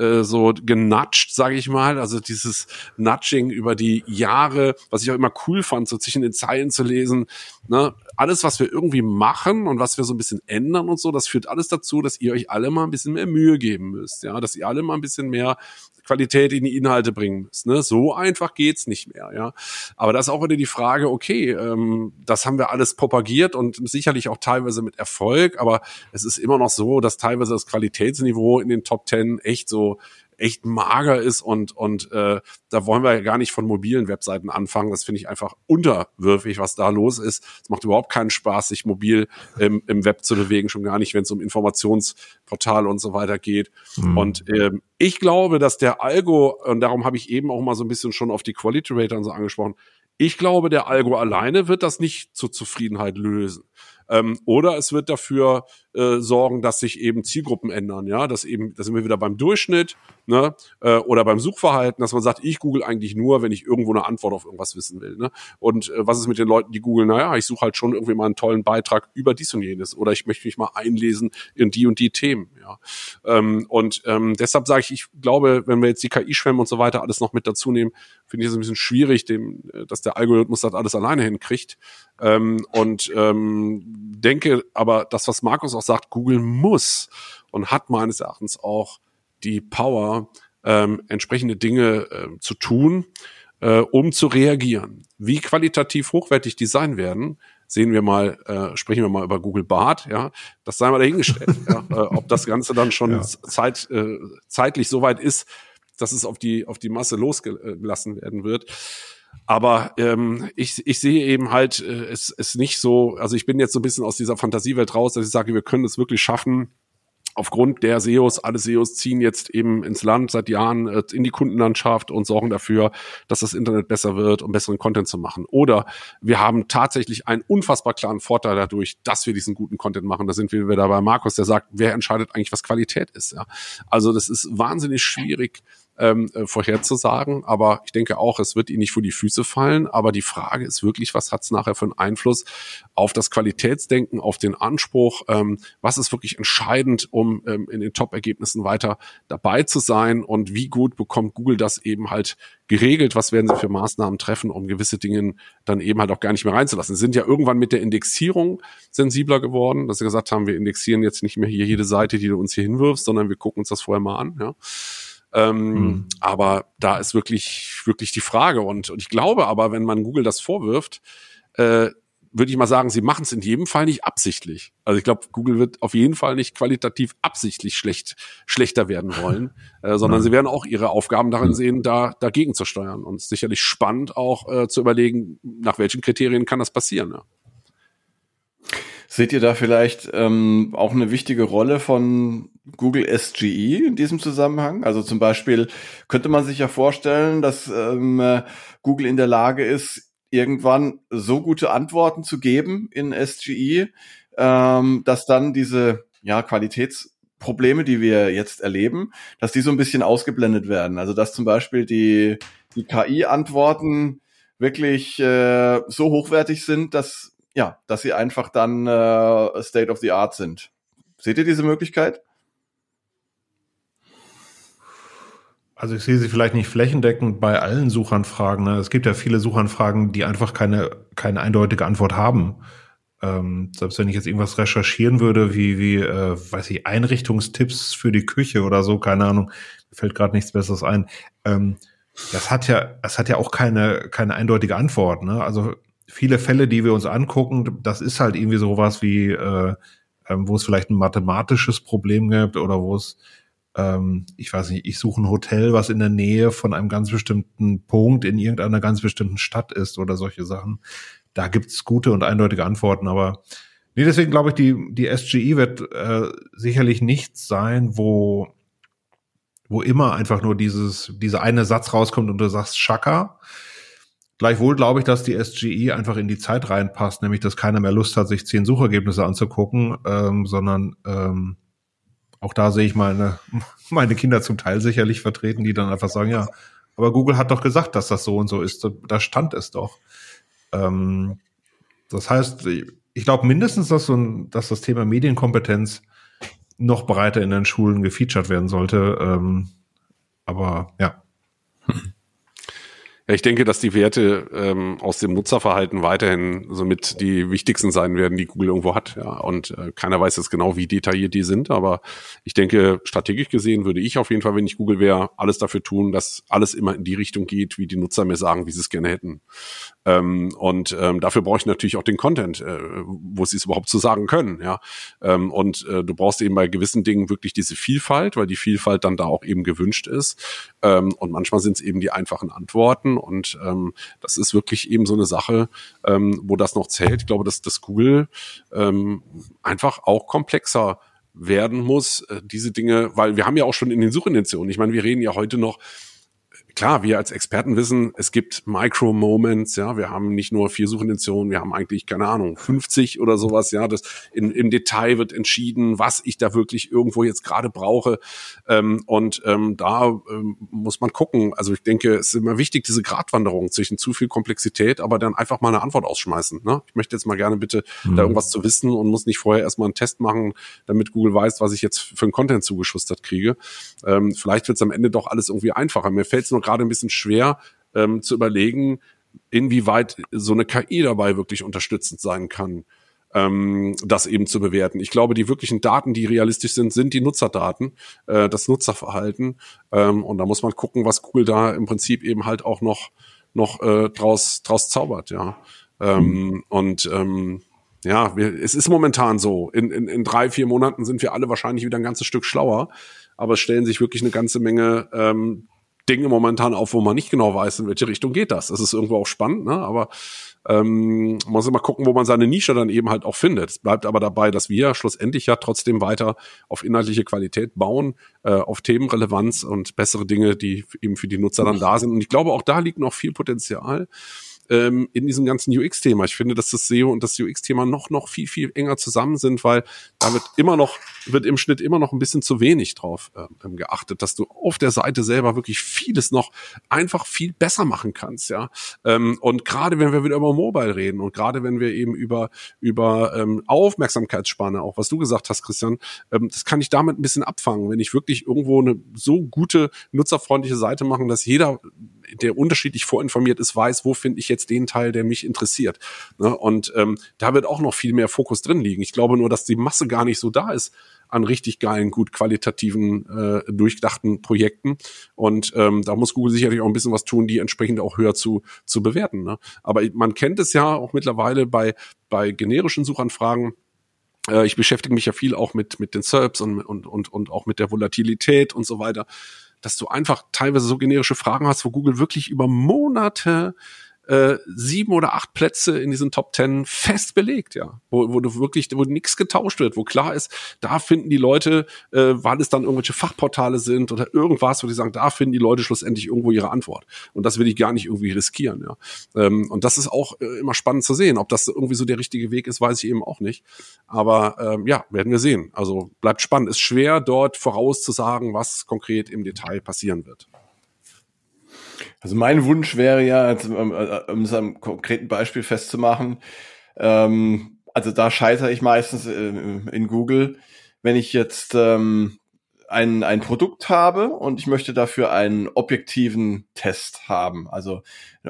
äh, so genatscht, sage ich mal. Also dieses Nudging über die Jahre, was ich auch immer cool fand, so zwischen den Zeilen zu lesen. Ne? alles, was wir irgendwie machen und was wir so ein bisschen ändern und so, das führt alles dazu, dass ihr euch alle mal ein bisschen mehr Mühe geben müsst, ja, dass ihr alle mal ein bisschen mehr Qualität in die Inhalte bringen müsst. Ne? So einfach geht's nicht mehr, ja. Aber das ist auch wieder die Frage, okay, ähm, das haben wir alles propagiert und sicherlich auch teilweise mit Erfolg, aber es ist immer noch so, dass teilweise das Qualitätsniveau in den Top Ten echt so echt mager ist und und äh, da wollen wir ja gar nicht von mobilen Webseiten anfangen. Das finde ich einfach unterwürfig, was da los ist. Es macht überhaupt keinen Spaß, sich mobil im, im Web zu bewegen, schon gar nicht, wenn es um Informationsportale und so weiter geht. Mhm. Und ähm, ich glaube, dass der Algo, und darum habe ich eben auch mal so ein bisschen schon auf die Quality Rater und so angesprochen, ich glaube, der Algo alleine wird das nicht zur Zufriedenheit lösen. Ähm, oder es wird dafür äh, sorgen, dass sich eben Zielgruppen ändern, ja, dass eben, da sind wir wieder beim Durchschnitt, ne, äh, oder beim Suchverhalten, dass man sagt, ich google eigentlich nur, wenn ich irgendwo eine Antwort auf irgendwas wissen will, ne. Und äh, was ist mit den Leuten, die googeln, naja, ich suche halt schon irgendwie mal einen tollen Beitrag über dies und jenes oder ich möchte mich mal einlesen in die und die Themen, ja. Ähm, und ähm, deshalb sage ich, ich glaube, wenn wir jetzt die KI-Schwämme und so weiter alles noch mit dazu nehmen, finde ich es ein bisschen schwierig, dem, äh, dass der Algorithmus das alles alleine hinkriegt. Ähm, und ähm, denke aber, das, was Markus auch sagt, Google muss und hat meines Erachtens auch die Power, ähm, entsprechende Dinge äh, zu tun, äh, um zu reagieren. Wie qualitativ hochwertig die sein werden, sehen wir mal, äh, sprechen wir mal über Google Bart, ja, das sei mal dahingestellt, ja, [LAUGHS] äh, ob das Ganze dann schon ja. zeit, äh, zeitlich soweit ist, dass es auf die auf die Masse losgelassen werden wird. Aber ähm, ich, ich sehe eben halt äh, es, es nicht so, also ich bin jetzt so ein bisschen aus dieser Fantasiewelt raus, dass ich sage, wir können es wirklich schaffen, aufgrund der SEOs, alle SEOs ziehen jetzt eben ins Land seit Jahren äh, in die Kundenlandschaft und sorgen dafür, dass das Internet besser wird, um besseren Content zu machen. Oder wir haben tatsächlich einen unfassbar klaren Vorteil dadurch, dass wir diesen guten Content machen. Da sind wir wieder bei Markus, der sagt, wer entscheidet eigentlich, was Qualität ist. Ja? Also das ist wahnsinnig schwierig, ähm, äh, vorherzusagen. Aber ich denke auch, es wird ihnen nicht vor die Füße fallen. Aber die Frage ist wirklich, was hat es nachher für einen Einfluss auf das Qualitätsdenken, auf den Anspruch? Ähm, was ist wirklich entscheidend, um ähm, in den Top-Ergebnissen weiter dabei zu sein? Und wie gut bekommt Google das eben halt geregelt? Was werden sie für Maßnahmen treffen, um gewisse Dinge dann eben halt auch gar nicht mehr reinzulassen? Sie sind ja irgendwann mit der Indexierung sensibler geworden, dass sie gesagt haben, wir indexieren jetzt nicht mehr hier jede Seite, die du uns hier hinwirfst, sondern wir gucken uns das vorher mal an. Ja. Ähm, mhm. Aber da ist wirklich, wirklich die Frage. Und, und ich glaube aber, wenn man Google das vorwirft, äh, würde ich mal sagen, sie machen es in jedem Fall nicht absichtlich. Also ich glaube, Google wird auf jeden Fall nicht qualitativ absichtlich schlecht, schlechter werden wollen, [LAUGHS] äh, sondern mhm. sie werden auch ihre Aufgaben darin sehen, da dagegen zu steuern. Und sicherlich spannend auch äh, zu überlegen, nach welchen Kriterien kann das passieren. Ja. Seht ihr da vielleicht ähm, auch eine wichtige Rolle von Google SGE in diesem Zusammenhang? Also zum Beispiel könnte man sich ja vorstellen, dass ähm, Google in der Lage ist, irgendwann so gute Antworten zu geben in SGE, ähm, dass dann diese ja, Qualitätsprobleme, die wir jetzt erleben, dass die so ein bisschen ausgeblendet werden. Also dass zum Beispiel die, die KI-Antworten wirklich äh, so hochwertig sind, dass ja, dass sie einfach dann äh, State of the Art sind. Seht ihr diese Möglichkeit? Also ich sehe sie vielleicht nicht flächendeckend bei allen Suchanfragen. Ne? Es gibt ja viele Suchanfragen, die einfach keine, keine eindeutige Antwort haben. Ähm, selbst wenn ich jetzt irgendwas recherchieren würde, wie, wie äh, weiß ich, Einrichtungstipps für die Küche oder so, keine Ahnung, fällt gerade nichts Besseres ein. Ähm, das hat ja, das hat ja auch keine, keine eindeutige Antwort. Ne? Also viele Fälle, die wir uns angucken, das ist halt irgendwie sowas wie, äh, ähm, wo es vielleicht ein mathematisches Problem gibt oder wo es, ähm, ich weiß nicht, ich suche ein Hotel, was in der Nähe von einem ganz bestimmten Punkt in irgendeiner ganz bestimmten Stadt ist oder solche Sachen. Da gibt's gute und eindeutige Antworten, aber nee, deswegen glaube ich, die, die SGE wird äh, sicherlich nichts sein, wo wo immer einfach nur dieses, dieser eine Satz rauskommt und du sagst Shaka, Gleichwohl glaube ich, dass die SGE einfach in die Zeit reinpasst, nämlich dass keiner mehr Lust hat, sich zehn Suchergebnisse anzugucken, ähm, sondern ähm, auch da sehe ich meine, [LAUGHS] meine Kinder zum Teil sicherlich vertreten, die dann einfach sagen, ja, aber Google hat doch gesagt, dass das so und so ist. Da stand es doch. Ähm, das heißt, ich glaube mindestens, dass, so ein, dass das Thema Medienkompetenz noch breiter in den Schulen gefeatured werden sollte. Ähm, aber ja. Ja, ich denke, dass die Werte ähm, aus dem Nutzerverhalten weiterhin somit die wichtigsten sein werden, die Google irgendwo hat. Ja, und äh, keiner weiß jetzt genau, wie detailliert die sind, aber ich denke, strategisch gesehen würde ich auf jeden Fall, wenn ich Google wäre, alles dafür tun, dass alles immer in die Richtung geht, wie die Nutzer mir sagen, wie sie es gerne hätten. Ähm, und ähm, dafür brauche ich natürlich auch den Content, äh, wo sie es überhaupt zu sagen können. Ja, ähm, und äh, du brauchst eben bei gewissen Dingen wirklich diese Vielfalt, weil die Vielfalt dann da auch eben gewünscht ist. Ähm, und manchmal sind es eben die einfachen Antworten und ähm, das ist wirklich eben so eine Sache, ähm, wo das noch zählt. Ich glaube, dass das Google ähm, einfach auch komplexer werden muss, äh, diese Dinge, weil wir haben ja auch schon in den Suchintentionen, ich meine, wir reden ja heute noch klar, wir als Experten wissen, es gibt Micro-Moments, ja, wir haben nicht nur vier Suchintentionen, wir haben eigentlich, keine Ahnung, 50 oder sowas, ja, das in, im Detail wird entschieden, was ich da wirklich irgendwo jetzt gerade brauche. Ähm, und ähm, da ähm, muss man gucken. Also ich denke, es ist immer wichtig, diese Gratwanderung zwischen zu viel Komplexität, aber dann einfach mal eine Antwort ausschmeißen. Ne? Ich möchte jetzt mal gerne bitte mhm. da irgendwas zu wissen und muss nicht vorher erstmal einen Test machen, damit Google weiß, was ich jetzt für einen Content zugeschustert kriege. Ähm, vielleicht wird es am Ende doch alles irgendwie einfacher. Mir fällt es nur nur gerade ein bisschen schwer ähm, zu überlegen, inwieweit so eine KI dabei wirklich unterstützend sein kann, ähm, das eben zu bewerten. Ich glaube, die wirklichen Daten, die realistisch sind, sind die Nutzerdaten, äh, das Nutzerverhalten. Ähm, und da muss man gucken, was Google da im Prinzip eben halt auch noch noch äh, draus draus zaubert, ja. Ähm, mhm. Und ähm, ja, wir, es ist momentan so. In, in, in drei, vier Monaten sind wir alle wahrscheinlich wieder ein ganzes Stück schlauer, aber es stellen sich wirklich eine ganze Menge ähm, Dinge momentan auf, wo man nicht genau weiß, in welche Richtung geht das. Das ist irgendwo auch spannend, ne? aber ähm, man muss immer gucken, wo man seine Nische dann eben halt auch findet. Es bleibt aber dabei, dass wir schlussendlich ja trotzdem weiter auf inhaltliche Qualität bauen, äh, auf Themenrelevanz und bessere Dinge, die eben für die Nutzer dann da sind. Und ich glaube, auch da liegt noch viel Potenzial ähm, in diesem ganzen UX-Thema. Ich finde, dass das SEO und das UX-Thema noch, noch viel, viel enger zusammen sind, weil da wird immer noch, wird im Schnitt immer noch ein bisschen zu wenig drauf ähm, geachtet, dass du auf der Seite selber wirklich vieles noch einfach viel besser machen kannst, ja. Ähm, und gerade wenn wir wieder über Mobile reden und gerade wenn wir eben über, über ähm, Aufmerksamkeitsspanne, auch was du gesagt hast, Christian, ähm, das kann ich damit ein bisschen abfangen, wenn ich wirklich irgendwo eine so gute, nutzerfreundliche Seite machen, dass jeder der unterschiedlich vorinformiert ist, weiß, wo finde ich jetzt den Teil, der mich interessiert. Ne? Und ähm, da wird auch noch viel mehr Fokus drin liegen. Ich glaube nur, dass die Masse gar nicht so da ist an richtig geilen, gut qualitativen, äh, durchdachten Projekten. Und ähm, da muss Google sicherlich auch ein bisschen was tun, die entsprechend auch höher zu, zu bewerten. Ne? Aber man kennt es ja auch mittlerweile bei, bei generischen Suchanfragen, äh, ich beschäftige mich ja viel auch mit, mit den SERPs und, und, und, und auch mit der Volatilität und so weiter dass du einfach teilweise so generische Fragen hast, wo Google wirklich über Monate äh, sieben oder acht Plätze in diesen Top Ten fest belegt, ja. Wo, wo du wirklich, wo nichts getauscht wird, wo klar ist, da finden die Leute, äh, weil es dann irgendwelche Fachportale sind oder irgendwas, wo die sagen, da finden die Leute schlussendlich irgendwo ihre Antwort. Und das will ich gar nicht irgendwie riskieren, ja. Ähm, und das ist auch äh, immer spannend zu sehen. Ob das irgendwie so der richtige Weg ist, weiß ich eben auch nicht. Aber ähm, ja, werden wir sehen. Also bleibt spannend. Ist schwer, dort vorauszusagen, was konkret im Detail passieren wird. Also mein Wunsch wäre ja, um, um es am konkreten Beispiel festzumachen, ähm, also da scheitere ich meistens äh, in Google, wenn ich jetzt ähm, ein, ein Produkt habe und ich möchte dafür einen objektiven Test haben. Also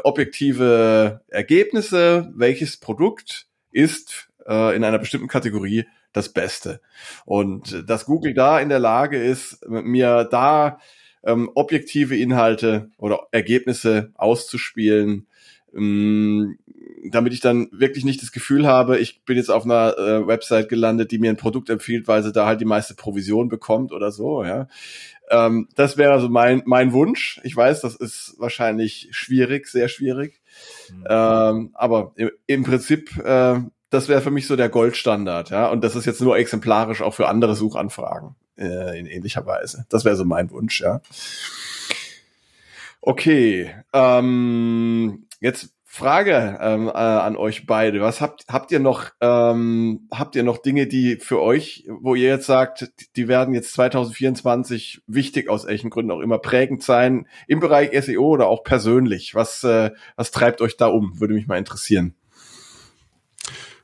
objektive Ergebnisse, welches Produkt ist äh, in einer bestimmten Kategorie das Beste. Und dass Google da in der Lage ist, mir da ähm, objektive Inhalte oder Ergebnisse auszuspielen, ähm, damit ich dann wirklich nicht das Gefühl habe, ich bin jetzt auf einer äh, Website gelandet, die mir ein Produkt empfiehlt, weil sie da halt die meiste Provision bekommt oder so, ja. Ähm, das wäre also mein, mein Wunsch. Ich weiß, das ist wahrscheinlich schwierig, sehr schwierig. Mhm. Ähm, aber im, im Prinzip, äh, das wäre für mich so der Goldstandard, ja. Und das ist jetzt nur exemplarisch auch für andere Suchanfragen äh, in ähnlicher Weise. Das wäre so mein Wunsch, ja. Okay, ähm, jetzt Frage ähm, äh, an euch beide. Was habt habt ihr noch ähm, habt ihr noch Dinge, die für euch, wo ihr jetzt sagt, die werden jetzt 2024 wichtig aus welchen Gründen auch immer prägend sein im Bereich SEO oder auch persönlich? Was äh, was treibt euch da um? Würde mich mal interessieren.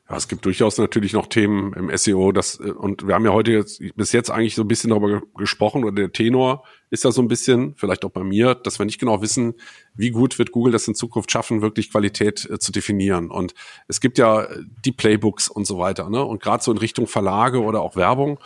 Ja, es gibt durchaus natürlich noch Themen im SEO, das, äh, und wir haben ja heute jetzt, bis jetzt eigentlich so ein bisschen darüber gesprochen, oder der Tenor ist ja so ein bisschen, vielleicht auch bei mir, dass wir nicht genau wissen, wie gut wird Google das in Zukunft schaffen, wirklich Qualität äh, zu definieren. Und es gibt ja die Playbooks und so weiter, ne? Und gerade so in Richtung Verlage oder auch Werbung,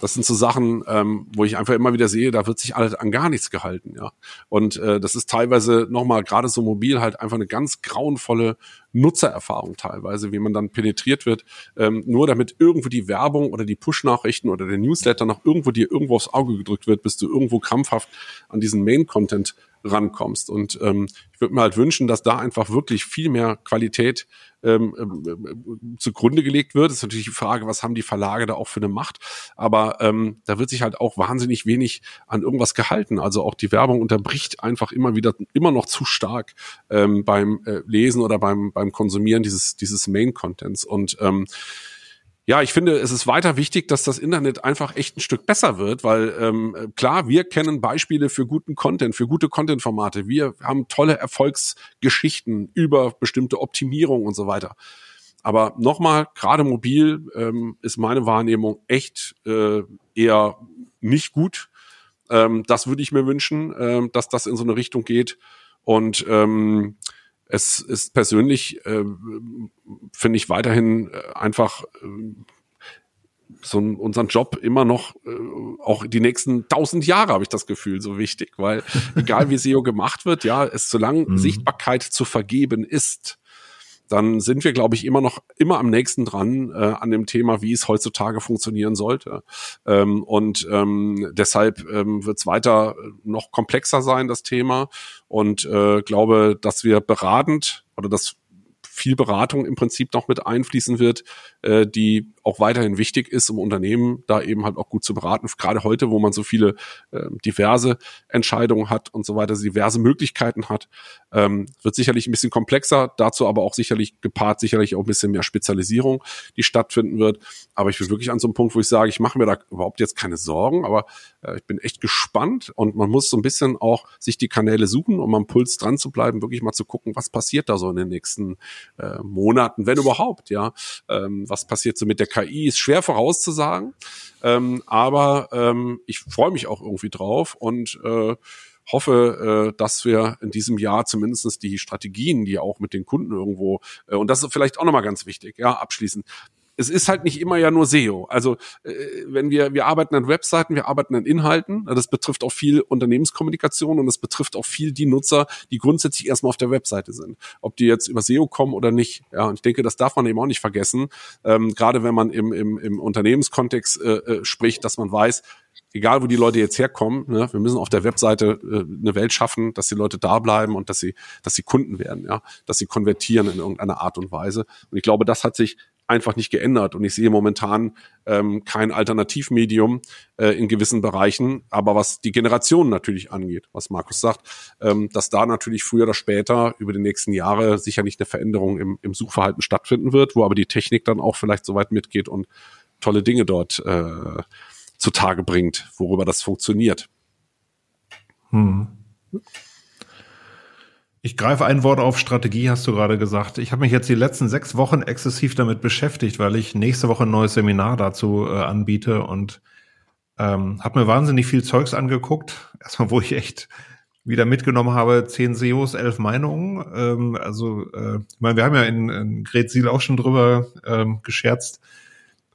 das sind so Sachen, ähm, wo ich einfach immer wieder sehe, da wird sich alles an gar nichts gehalten, ja. Und äh, das ist teilweise nochmal gerade so mobil halt einfach eine ganz grauenvolle Nutzererfahrung teilweise, wie man dann penetriert wird, ähm, nur damit irgendwo die Werbung oder die Push-Nachrichten oder der Newsletter noch irgendwo dir irgendwo aufs Auge gedrückt wird, bis du irgendwo krampfhaft an diesen Main-Content rankommst. Und ähm, ich würde mir halt wünschen, dass da einfach wirklich viel mehr Qualität ähm, ähm, zugrunde gelegt wird. Das ist natürlich die Frage, was haben die Verlage da auch für eine Macht? Aber ähm, da wird sich halt auch wahnsinnig wenig an irgendwas gehalten. Also auch die Werbung unterbricht einfach immer wieder, immer noch zu stark ähm, beim äh, Lesen oder beim, beim Konsumieren dieses, dieses Main-Contents. Und ähm, ja, ich finde, es ist weiter wichtig, dass das Internet einfach echt ein Stück besser wird, weil ähm, klar, wir kennen Beispiele für guten Content, für gute Content-Formate. Wir haben tolle Erfolgsgeschichten über bestimmte Optimierung und so weiter. Aber nochmal, gerade mobil ähm, ist meine Wahrnehmung echt äh, eher nicht gut. Ähm, das würde ich mir wünschen, äh, dass das in so eine Richtung geht. Und ähm, es ist persönlich, äh, finde ich weiterhin äh, einfach äh, so unseren Job immer noch, äh, auch die nächsten tausend Jahre habe ich das Gefühl, so wichtig, weil egal wie [LAUGHS] SEO gemacht wird, ja, es solange mhm. Sichtbarkeit zu vergeben ist, dann sind wir, glaube ich, immer noch immer am nächsten dran äh, an dem Thema, wie es heutzutage funktionieren sollte. Ähm, und ähm, deshalb ähm, wird es weiter noch komplexer sein, das Thema. Und äh, glaube, dass wir beratend oder dass viel Beratung im Prinzip noch mit einfließen wird, äh, die auch weiterhin wichtig ist, um Unternehmen da eben halt auch gut zu beraten. Gerade heute, wo man so viele äh, diverse Entscheidungen hat und so weiter, diverse Möglichkeiten hat, ähm, wird sicherlich ein bisschen komplexer, dazu aber auch sicherlich gepaart, sicherlich auch ein bisschen mehr Spezialisierung, die stattfinden wird. Aber ich bin wirklich an so einem Punkt, wo ich sage, ich mache mir da überhaupt jetzt keine Sorgen, aber äh, ich bin echt gespannt und man muss so ein bisschen auch sich die Kanäle suchen, um am Puls dran zu bleiben, wirklich mal zu gucken, was passiert da so in den nächsten äh, Monaten, wenn überhaupt, ja. Ähm, was passiert so mit der KI, ist schwer vorauszusagen, ähm, aber ähm, ich freue mich auch irgendwie drauf und äh, hoffe, äh, dass wir in diesem Jahr zumindestens die Strategien, die auch mit den Kunden irgendwo, äh, und das ist vielleicht auch nochmal ganz wichtig, ja, abschließen, es ist halt nicht immer ja nur SEO. Also äh, wenn wir, wir arbeiten an Webseiten, wir arbeiten an Inhalten, das betrifft auch viel Unternehmenskommunikation und das betrifft auch viel die Nutzer, die grundsätzlich erstmal auf der Webseite sind. Ob die jetzt über SEO kommen oder nicht. Ja, und ich denke, das darf man eben auch nicht vergessen. Ähm, gerade wenn man im, im, im Unternehmenskontext äh, äh, spricht, dass man weiß, egal wo die Leute jetzt herkommen, ne, wir müssen auf der Webseite äh, eine Welt schaffen, dass die Leute da bleiben und dass sie, dass sie Kunden werden, ja, dass sie konvertieren in irgendeiner Art und Weise. Und ich glaube, das hat sich einfach nicht geändert. Und ich sehe momentan ähm, kein Alternativmedium äh, in gewissen Bereichen. Aber was die Generation natürlich angeht, was Markus sagt, ähm, dass da natürlich früher oder später über die nächsten Jahre sicherlich eine Veränderung im, im Suchverhalten stattfinden wird, wo aber die Technik dann auch vielleicht so weit mitgeht und tolle Dinge dort äh, zutage bringt, worüber das funktioniert. Hm. Ich greife ein Wort auf Strategie, hast du gerade gesagt. Ich habe mich jetzt die letzten sechs Wochen exzessiv damit beschäftigt, weil ich nächste Woche ein neues Seminar dazu äh, anbiete und ähm, habe mir wahnsinnig viel Zeugs angeguckt. [LAUGHS] Erstmal, wo ich echt wieder mitgenommen habe, zehn SEOs, elf Meinungen. Ähm, also, äh, ich meine, wir haben ja in, in Gret Siel auch schon drüber ähm, gescherzt,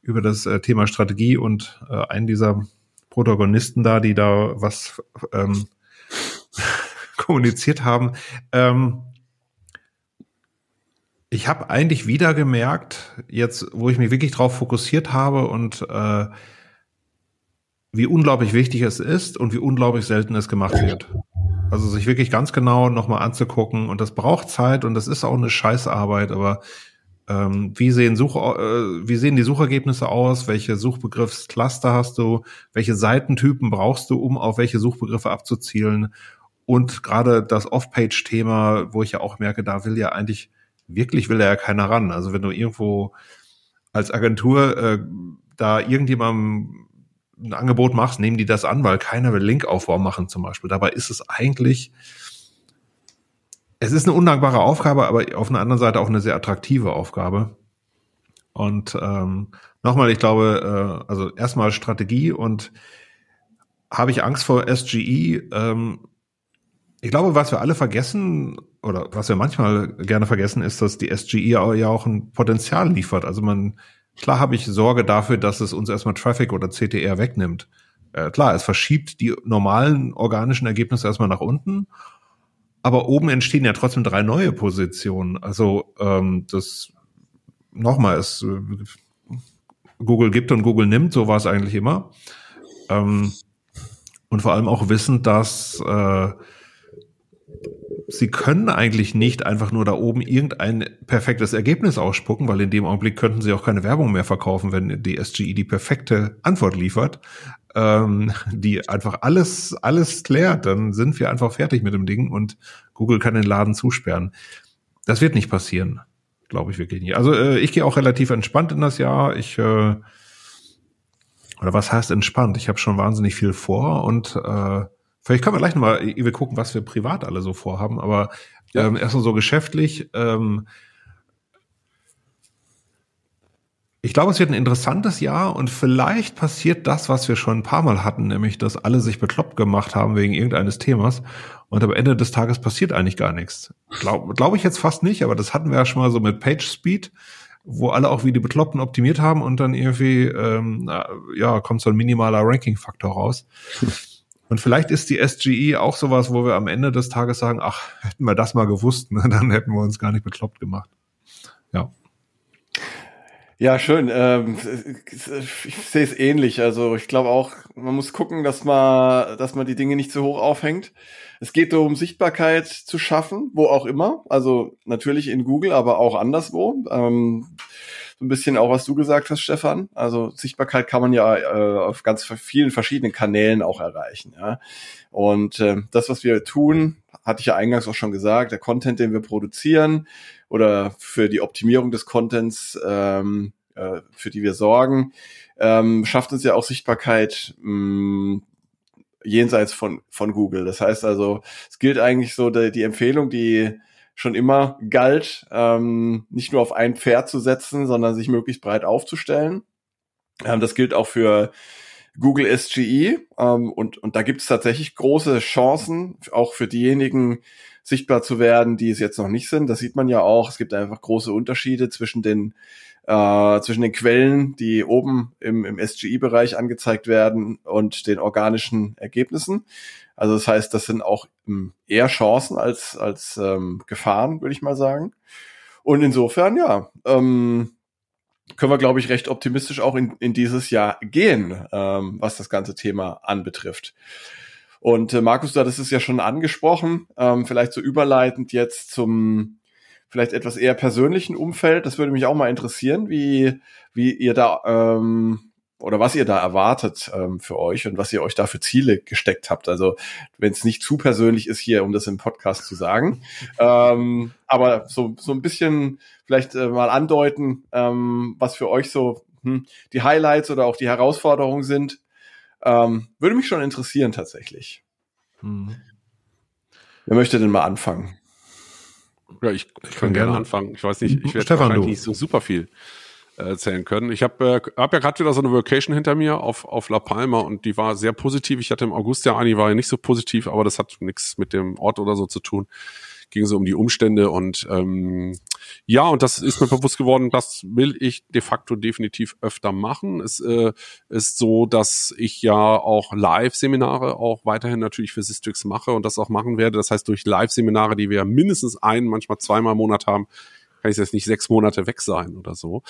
über das äh, Thema Strategie und äh, einen dieser Protagonisten da, die da was ähm, kommuniziert haben. Ähm, ich habe eigentlich wieder gemerkt, jetzt, wo ich mich wirklich drauf fokussiert habe und äh, wie unglaublich wichtig es ist und wie unglaublich selten es gemacht wird. Also sich wirklich ganz genau nochmal anzugucken und das braucht Zeit und das ist auch eine Scheißarbeit, aber ähm, wie sehen Such, äh, wie sehen die Suchergebnisse aus? Welche Suchbegriffscluster hast du? Welche Seitentypen brauchst du, um auf welche Suchbegriffe abzuzielen? Und gerade das Off-Page-Thema, wo ich ja auch merke, da will ja eigentlich, wirklich will ja keiner ran. Also wenn du irgendwo als Agentur äh, da irgendjemandem ein Angebot machst, nehmen die das an, weil keiner will Linkaufbau machen zum Beispiel. Dabei ist es eigentlich, es ist eine undankbare Aufgabe, aber auf einer anderen Seite auch eine sehr attraktive Aufgabe. Und ähm, nochmal, ich glaube, äh, also erstmal Strategie und habe ich Angst vor SGE? Ähm, ich glaube, was wir alle vergessen oder was wir manchmal gerne vergessen, ist, dass die SGE ja auch ein Potenzial liefert. Also man, klar habe ich Sorge dafür, dass es uns erstmal Traffic oder CTR wegnimmt. Äh, klar, es verschiebt die normalen organischen Ergebnisse erstmal nach unten, aber oben entstehen ja trotzdem drei neue Positionen. Also ähm, das nochmal, äh, Google gibt und Google nimmt, so war es eigentlich immer. Ähm, und vor allem auch wissen, dass äh, sie können eigentlich nicht einfach nur da oben irgendein perfektes Ergebnis ausspucken, weil in dem Augenblick könnten sie auch keine Werbung mehr verkaufen, wenn die SGE die perfekte Antwort liefert, ähm, die einfach alles, alles klärt, dann sind wir einfach fertig mit dem Ding und Google kann den Laden zusperren. Das wird nicht passieren, glaube ich wirklich nicht. Also äh, ich gehe auch relativ entspannt in das Jahr. Ich äh, oder was heißt entspannt? Ich habe schon wahnsinnig viel vor und äh, Vielleicht können wir gleich nochmal, wir gucken, was wir privat alle so vorhaben, aber ja. ähm, erstmal so geschäftlich. Ähm, ich glaube, es wird ein interessantes Jahr und vielleicht passiert das, was wir schon ein paar Mal hatten, nämlich, dass alle sich bekloppt gemacht haben wegen irgendeines Themas und am Ende des Tages passiert eigentlich gar nichts. Glaube glaub ich jetzt fast nicht, aber das hatten wir ja schon mal so mit Page Speed, wo alle auch wie die Bekloppten optimiert haben und dann irgendwie, ähm, ja, kommt so ein minimaler Ranking-Faktor raus. [LAUGHS] Und vielleicht ist die SGE auch sowas, wo wir am Ende des Tages sagen, ach, hätten wir das mal gewusst, ne, [LAUGHS] dann hätten wir uns gar nicht bekloppt gemacht. Ja. Ja, schön. Ähm, ich sehe es ähnlich. Also ich glaube auch, man muss gucken, dass man, dass man die Dinge nicht zu hoch aufhängt. Es geht darum, Sichtbarkeit zu schaffen, wo auch immer. Also natürlich in Google, aber auch anderswo. Ähm, so ein bisschen auch, was du gesagt hast, Stefan. Also Sichtbarkeit kann man ja äh, auf ganz vielen verschiedenen Kanälen auch erreichen. Ja? Und äh, das, was wir tun, hatte ich ja eingangs auch schon gesagt, der Content, den wir produzieren oder für die Optimierung des Contents, ähm, äh, für die wir sorgen, ähm, schafft uns ja auch Sichtbarkeit mh, mm, jenseits von, von Google. Das heißt also, es gilt eigentlich so die, die Empfehlung, die schon immer galt, ähm, nicht nur auf ein Pferd zu setzen, sondern sich möglichst breit aufzustellen. Ähm, das gilt auch für Google SGE ähm, und, und da gibt es tatsächlich große Chancen, auch für diejenigen sichtbar zu werden, die es jetzt noch nicht sind. Das sieht man ja auch. Es gibt einfach große Unterschiede zwischen den äh, zwischen den Quellen, die oben im, im SGE-Bereich angezeigt werden und den organischen Ergebnissen. Also das heißt, das sind auch ähm, eher Chancen als, als ähm, Gefahren, würde ich mal sagen. Und insofern, ja, ähm, können wir, glaube ich, recht optimistisch auch in, in dieses Jahr gehen, ähm, was das ganze Thema anbetrifft. Und äh, Markus, du hattest es ja schon angesprochen, ähm, vielleicht so überleitend jetzt zum vielleicht etwas eher persönlichen Umfeld. Das würde mich auch mal interessieren, wie, wie ihr da ähm, oder was ihr da erwartet ähm, für euch und was ihr euch da für Ziele gesteckt habt. Also wenn es nicht zu persönlich ist hier, um das im Podcast zu sagen, ähm, aber so so ein bisschen vielleicht äh, mal andeuten, ähm, was für euch so hm, die Highlights oder auch die Herausforderungen sind, ähm, würde mich schon interessieren tatsächlich. Hm. Wer möchte denn mal anfangen? Ja, ich, ich kann gerne anfangen. Ich weiß nicht, ich werde wahrscheinlich nicht so super viel erzählen können. Ich habe äh, hab ja gerade wieder so eine Vacation hinter mir auf, auf La Palma und die war sehr positiv. Ich hatte im August ja eine, die war ja nicht so positiv, aber das hat nichts mit dem Ort oder so zu tun. Ging so um die Umstände und ähm, ja, und das ist mir bewusst geworden, das will ich de facto definitiv öfter machen. Es äh, ist so, dass ich ja auch Live-Seminare auch weiterhin natürlich für Systrix mache und das auch machen werde. Das heißt, durch Live-Seminare, die wir mindestens ein, manchmal zweimal im Monat haben, kann ich jetzt nicht sechs Monate weg sein oder so.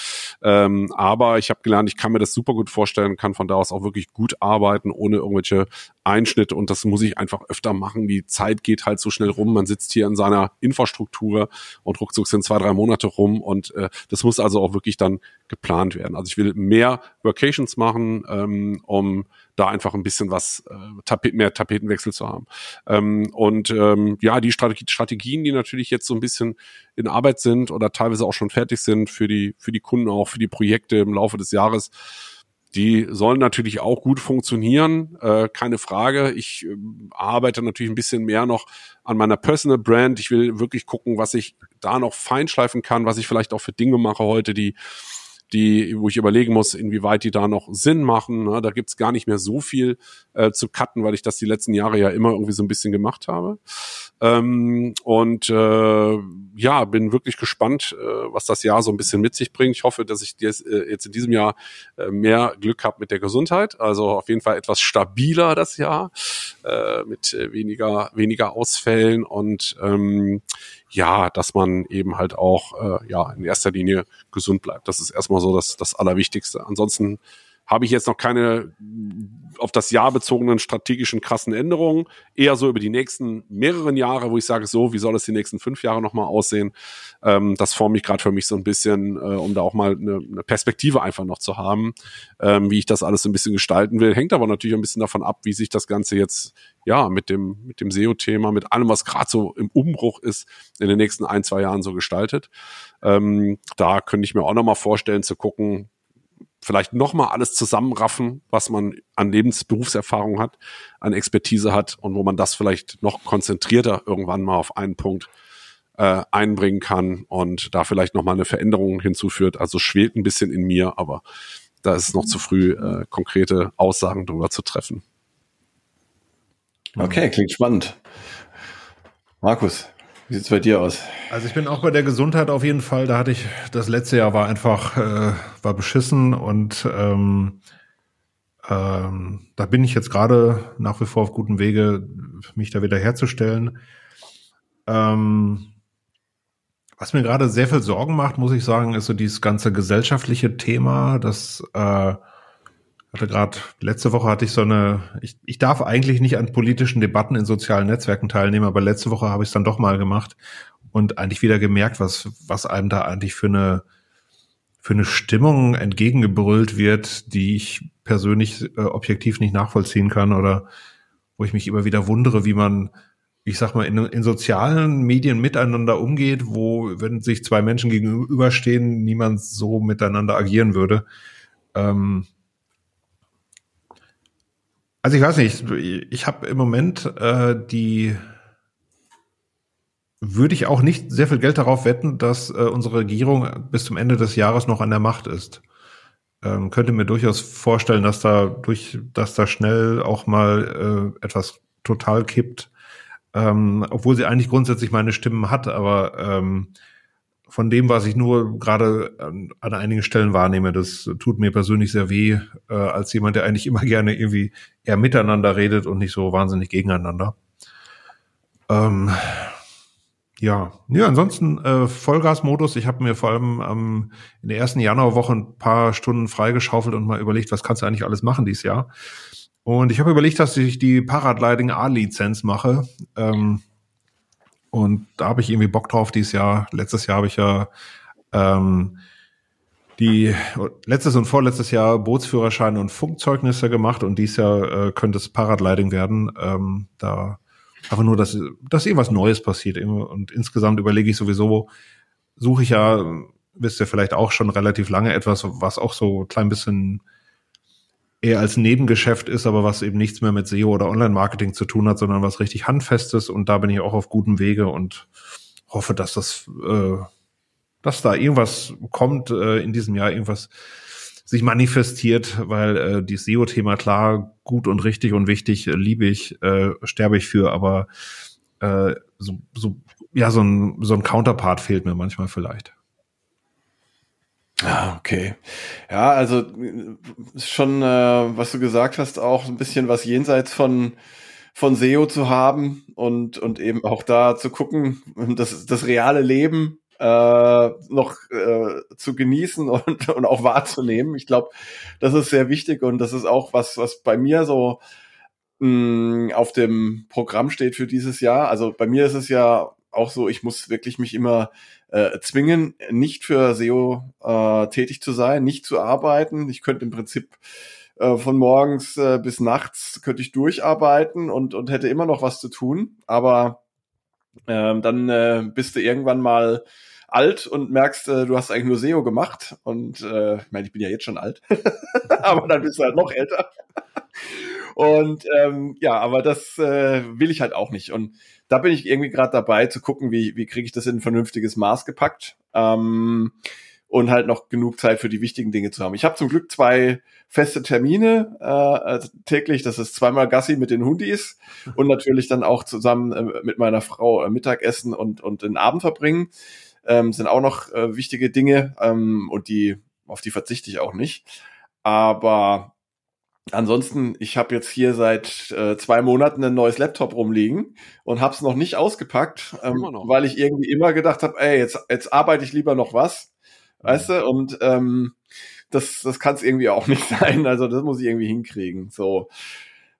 Ähm, aber ich habe gelernt, ich kann mir das super gut vorstellen, kann von da aus auch wirklich gut arbeiten, ohne irgendwelche Einschnitte und das muss ich einfach öfter machen. Die Zeit geht halt so schnell rum. Man sitzt hier in seiner Infrastruktur und ruckzuck sind zwei, drei Monate rum und äh, das muss also auch wirklich dann geplant werden. Also ich will mehr Vacations machen, ähm, um da einfach ein bisschen was, äh, Tapet, mehr Tapetenwechsel zu haben. Ähm, und ähm, ja, die Strategie, Strategien, die natürlich jetzt so ein bisschen in Arbeit sind oder teilweise auch schon fertig sind für die, für die Kunden, auch für die Projekte im Laufe des Jahres, die sollen natürlich auch gut funktionieren, äh, keine Frage. Ich äh, arbeite natürlich ein bisschen mehr noch an meiner Personal Brand. Ich will wirklich gucken, was ich da noch feinschleifen kann, was ich vielleicht auch für Dinge mache heute, die die, wo ich überlegen muss, inwieweit die da noch Sinn machen. Ne? Da gibt's gar nicht mehr so viel äh, zu cutten, weil ich das die letzten Jahre ja immer irgendwie so ein bisschen gemacht habe. Ähm, und äh, ja, bin wirklich gespannt, äh, was das Jahr so ein bisschen mit sich bringt. Ich hoffe, dass ich jetzt, äh, jetzt in diesem Jahr äh, mehr Glück habe mit der Gesundheit. Also auf jeden Fall etwas stabiler das Jahr, äh, mit äh, weniger, weniger Ausfällen und ähm, ja, dass man eben halt auch äh, ja in erster Linie gesund bleibt. Das ist erstmal so das, das Allerwichtigste. Ansonsten habe ich jetzt noch keine auf das Jahr bezogenen strategischen krassen Änderungen, eher so über die nächsten mehreren Jahre, wo ich sage, so, wie soll es die nächsten fünf Jahre nochmal aussehen? Ähm, das forme ich gerade für mich so ein bisschen, äh, um da auch mal eine, eine Perspektive einfach noch zu haben, ähm, wie ich das alles so ein bisschen gestalten will. Hängt aber natürlich ein bisschen davon ab, wie sich das Ganze jetzt ja mit dem mit dem SEO-Thema, mit allem, was gerade so im Umbruch ist, in den nächsten ein zwei Jahren so gestaltet. Ähm, da könnte ich mir auch noch mal vorstellen zu gucken, vielleicht nochmal alles zusammenraffen, was man an Lebensberufserfahrung hat, an Expertise hat und wo man das vielleicht noch konzentrierter irgendwann mal auf einen Punkt äh, einbringen kann und da vielleicht nochmal eine Veränderung hinzuführt. Also schwelt ein bisschen in mir, aber da ist es noch zu früh, äh, konkrete Aussagen darüber zu treffen. Okay, klingt spannend. Markus, wie sieht's bei dir aus? Also ich bin auch bei der Gesundheit auf jeden Fall. Da hatte ich das letzte Jahr war einfach äh, war beschissen und ähm, ähm, da bin ich jetzt gerade nach wie vor auf gutem Wege, mich da wieder herzustellen. Ähm, was mir gerade sehr viel Sorgen macht, muss ich sagen, ist so dieses ganze gesellschaftliche Thema, das äh, hatte gerade, letzte Woche hatte ich so eine, ich, ich darf eigentlich nicht an politischen Debatten in sozialen Netzwerken teilnehmen, aber letzte Woche habe ich es dann doch mal gemacht und eigentlich wieder gemerkt, was, was einem da eigentlich für eine, für eine Stimmung entgegengebrüllt wird, die ich persönlich äh, objektiv nicht nachvollziehen kann oder wo ich mich immer wieder wundere, wie man, ich sag mal, in, in sozialen Medien miteinander umgeht, wo, wenn sich zwei Menschen gegenüberstehen, niemand so miteinander agieren würde. Ähm, also ich weiß nicht, ich habe im Moment äh, die würde ich auch nicht sehr viel Geld darauf wetten, dass äh, unsere Regierung bis zum Ende des Jahres noch an der Macht ist. Ähm, könnte mir durchaus vorstellen, dass da durch, dass da schnell auch mal äh, etwas total kippt, ähm, obwohl sie eigentlich grundsätzlich meine Stimmen hat, aber ähm, von dem, was ich nur gerade an, an, einigen Stellen wahrnehme, das tut mir persönlich sehr weh, äh, als jemand, der eigentlich immer [LAUGHS] gerne irgendwie eher miteinander redet und nicht so wahnsinnig gegeneinander. Ähm, ja, ja, ansonsten äh, Vollgasmodus. Ich habe mir vor allem ähm, in der ersten Januarwoche ein paar Stunden freigeschaufelt und mal überlegt, was kannst du eigentlich alles machen dieses Jahr. Und ich habe überlegt, dass ich die Paragliding A-Lizenz mache. Ähm, und da habe ich irgendwie Bock drauf dieses Jahr. Letztes Jahr habe ich ja ähm, die letztes und vorletztes Jahr Bootsführerscheine und Funkzeugnisse gemacht und dieses Jahr äh, könnte es Paragliding werden. Ähm, da einfach nur, dass, dass irgendwas Neues passiert. Und insgesamt überlege ich sowieso, suche ich ja, wisst ihr vielleicht auch schon relativ lange etwas, was auch so ein klein bisschen eher als Nebengeschäft ist, aber was eben nichts mehr mit SEO oder Online-Marketing zu tun hat, sondern was richtig Handfestes. Und da bin ich auch auf gutem Wege und hoffe, dass das, äh, dass da irgendwas kommt äh, in diesem Jahr, irgendwas sich manifestiert, weil äh, die SEO-Thema klar gut und richtig und wichtig, äh, liebe ich, äh, sterbe ich für, aber äh, so, so, ja, so ein, so ein Counterpart fehlt mir manchmal vielleicht. Ah, okay. Ja, also schon, äh, was du gesagt hast, auch ein bisschen was jenseits von von SEO zu haben und und eben auch da zu gucken, das das reale Leben äh, noch äh, zu genießen [LAUGHS] und und auch wahrzunehmen. Ich glaube, das ist sehr wichtig und das ist auch was was bei mir so mh, auf dem Programm steht für dieses Jahr. Also bei mir ist es ja auch so, ich muss wirklich mich immer äh, zwingen, nicht für SEO äh, tätig zu sein, nicht zu arbeiten. Ich könnte im Prinzip äh, von morgens äh, bis nachts könnte ich durcharbeiten und, und hätte immer noch was zu tun. Aber ähm, dann äh, bist du irgendwann mal alt und merkst, äh, du hast eigentlich nur SEO gemacht. Und äh, ich meine, ich bin ja jetzt schon alt, [LAUGHS] aber dann bist du halt noch älter. Und ähm, ja, aber das äh, will ich halt auch nicht. Und da bin ich irgendwie gerade dabei zu gucken, wie, wie kriege ich das in ein vernünftiges Maß gepackt. Ähm, und halt noch genug Zeit für die wichtigen Dinge zu haben. Ich habe zum Glück zwei feste Termine äh, täglich. Das ist zweimal Gassi mit den Hundis [LAUGHS] und natürlich dann auch zusammen äh, mit meiner Frau äh, Mittagessen und, und den Abend verbringen. Ähm, sind auch noch äh, wichtige Dinge ähm, und die auf die verzichte ich auch nicht. Aber Ansonsten, ich habe jetzt hier seit äh, zwei Monaten ein neues Laptop rumliegen und habe es noch nicht ausgepackt, ähm, weil ich irgendwie immer gedacht habe, ey, jetzt, jetzt arbeite ich lieber noch was, mhm. weißt du? Und ähm, das, das kann es irgendwie auch [LAUGHS] nicht sein. Also das muss ich irgendwie hinkriegen. So,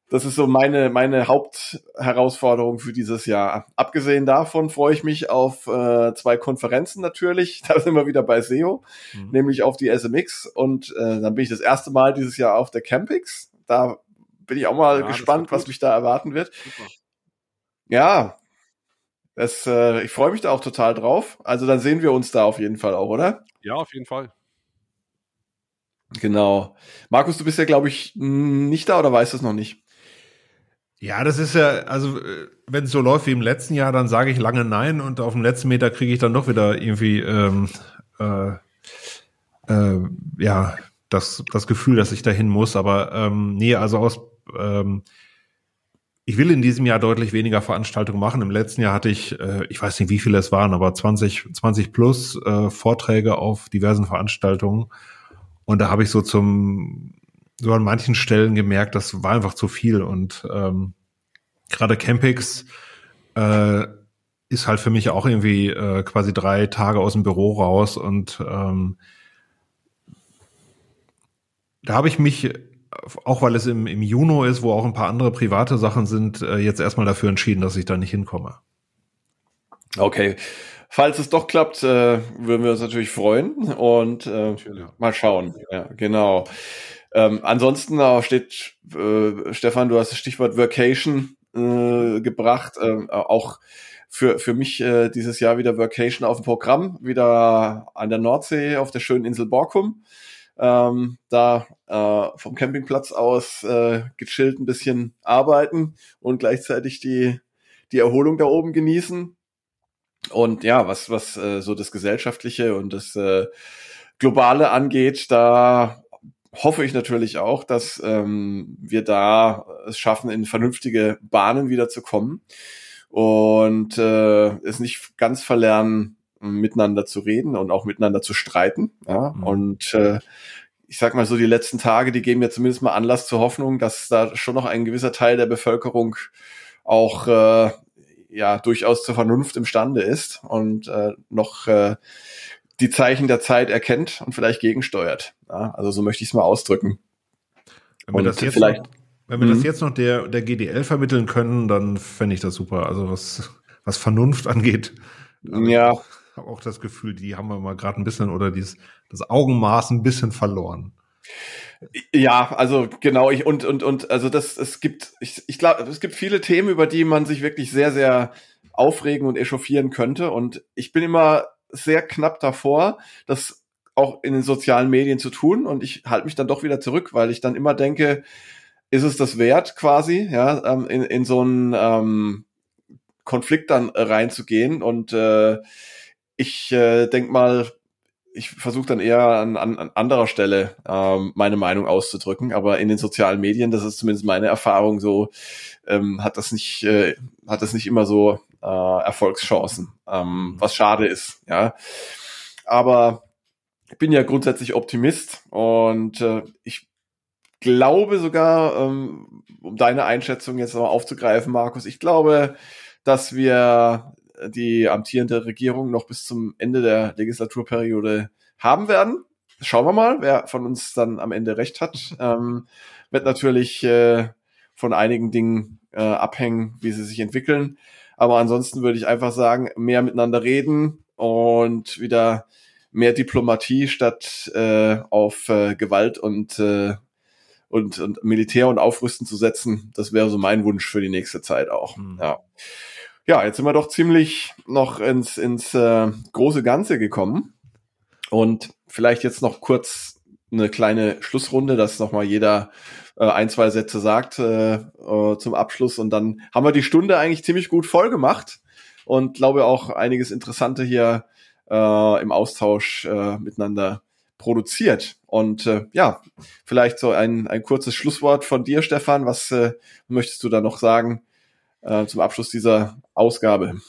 das ist so meine, meine Hauptherausforderung für dieses Jahr. Abgesehen davon freue ich mich auf äh, zwei Konferenzen natürlich. [LAUGHS] Da sind wir wieder bei SEO, mhm. nämlich auf die SMX und äh, dann bin ich das erste Mal dieses Jahr auf der Campix. Da bin ich auch mal ja, gespannt, was mich da erwarten wird. Super. Ja, das, äh, ich freue mich da auch total drauf. Also dann sehen wir uns da auf jeden Fall auch, oder? Ja, auf jeden Fall. Genau. Markus, du bist ja, glaube ich, nicht da oder weißt du es noch nicht? Ja, das ist ja, also äh, wenn es so läuft wie im letzten Jahr, dann sage ich lange nein und auf dem letzten Meter kriege ich dann doch wieder irgendwie ähm, äh, äh, ja das, das Gefühl, dass ich dahin muss. Aber ähm, nee, also aus ähm, ich will in diesem Jahr deutlich weniger Veranstaltungen machen. Im letzten Jahr hatte ich, äh, ich weiß nicht, wie viele es waren, aber 20, 20 plus äh, Vorträge auf diversen Veranstaltungen. Und da habe ich so zum so an manchen Stellen gemerkt, das war einfach zu viel. Und ähm, gerade Campix äh, ist halt für mich auch irgendwie äh, quasi drei Tage aus dem Büro raus. Und ähm, da habe ich mich, auch weil es im, im Juno ist, wo auch ein paar andere private Sachen sind, äh, jetzt erstmal dafür entschieden, dass ich da nicht hinkomme. Okay. Falls es doch klappt, äh, würden wir uns natürlich freuen und äh, mal schauen. Ja, genau. Ähm, ansonsten äh, steht, äh, Stefan, du hast das Stichwort Workation äh, gebracht. Ähm, auch für, für mich äh, dieses Jahr wieder Workation auf dem Programm, wieder an der Nordsee auf der schönen Insel Borkum. Ähm, da äh, vom Campingplatz aus äh, gechillt ein bisschen arbeiten und gleichzeitig die, die Erholung da oben genießen. Und ja, was, was äh, so das Gesellschaftliche und das äh, Globale angeht, da hoffe ich natürlich auch, dass ähm, wir da es schaffen, in vernünftige Bahnen wieder zu kommen und äh, es nicht ganz verlernen, miteinander zu reden und auch miteinander zu streiten. Ja? Mhm. Und äh, ich sag mal so, die letzten Tage, die geben ja zumindest mal Anlass zur Hoffnung, dass da schon noch ein gewisser Teil der Bevölkerung auch äh, ja durchaus zur Vernunft imstande ist und äh, noch äh, die Zeichen der Zeit erkennt und vielleicht gegensteuert. Ja, also so möchte ich es mal ausdrücken. Wenn wir das jetzt vielleicht, noch, wenn wir das mhm. jetzt noch der, der GDL vermitteln können, dann fände ich das super. Also was, was Vernunft angeht. Ja. Ich habe auch das Gefühl, die haben wir mal gerade ein bisschen oder dieses, das Augenmaß ein bisschen verloren. Ja, also genau, ich und und und also das es gibt ich, ich glaube, es gibt viele Themen, über die man sich wirklich sehr sehr aufregen und echauffieren könnte und ich bin immer sehr knapp davor, das auch in den sozialen Medien zu tun. Und ich halte mich dann doch wieder zurück, weil ich dann immer denke, ist es das wert quasi, ja, ähm, in, in so einen ähm, Konflikt dann reinzugehen. Und äh, ich äh, denke mal, ich versuche dann eher an, an, an anderer Stelle ähm, meine Meinung auszudrücken, aber in den sozialen Medien, das ist zumindest meine Erfahrung, so ähm, hat das nicht äh, hat das nicht immer so äh, Erfolgschancen, ähm, was schade ist, ja. Aber ich bin ja grundsätzlich Optimist und äh, ich glaube sogar, ähm, um deine Einschätzung jetzt mal aufzugreifen, Markus, ich glaube, dass wir die amtierende Regierung noch bis zum Ende der Legislaturperiode haben werden. Schauen wir mal, wer von uns dann am Ende recht hat. Ähm, wird natürlich äh, von einigen Dingen äh, abhängen, wie sie sich entwickeln. Aber ansonsten würde ich einfach sagen, mehr miteinander reden und wieder mehr Diplomatie statt äh, auf äh, Gewalt und, äh, und, und Militär und Aufrüsten zu setzen. Das wäre so mein Wunsch für die nächste Zeit auch. Mhm. Ja. ja, jetzt sind wir doch ziemlich noch ins, ins äh, große Ganze gekommen. Und vielleicht jetzt noch kurz eine kleine Schlussrunde, dass nochmal jeder äh, ein, zwei Sätze sagt äh, äh, zum Abschluss. Und dann haben wir die Stunde eigentlich ziemlich gut voll gemacht und glaube auch einiges Interessante hier äh, im Austausch äh, miteinander produziert. Und äh, ja, vielleicht so ein, ein kurzes Schlusswort von dir, Stefan. Was äh, möchtest du da noch sagen äh, zum Abschluss dieser Ausgabe?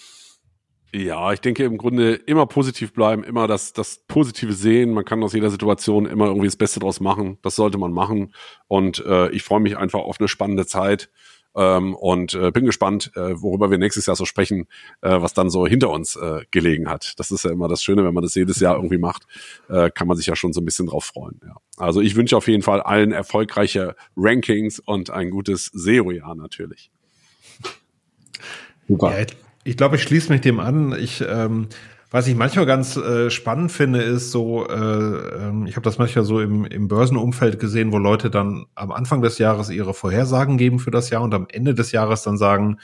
Ja, ich denke im Grunde immer positiv bleiben, immer das, das Positive sehen. Man kann aus jeder Situation immer irgendwie das Beste draus machen. Das sollte man machen. Und äh, ich freue mich einfach auf eine spannende Zeit. Ähm, und äh, bin gespannt, äh, worüber wir nächstes Jahr so sprechen, äh, was dann so hinter uns äh, gelegen hat. Das ist ja immer das Schöne, wenn man das jedes Jahr irgendwie macht, äh, kann man sich ja schon so ein bisschen drauf freuen. Ja. Also ich wünsche auf jeden Fall allen erfolgreiche Rankings und ein gutes SEO-Jahr natürlich. Super. Ja, ich glaube, ich schließe mich dem an. Ich ähm, was ich manchmal ganz äh, spannend finde, ist so, äh, äh, ich habe das manchmal so im, im Börsenumfeld gesehen, wo Leute dann am Anfang des Jahres ihre Vorhersagen geben für das Jahr und am Ende des Jahres dann sagen,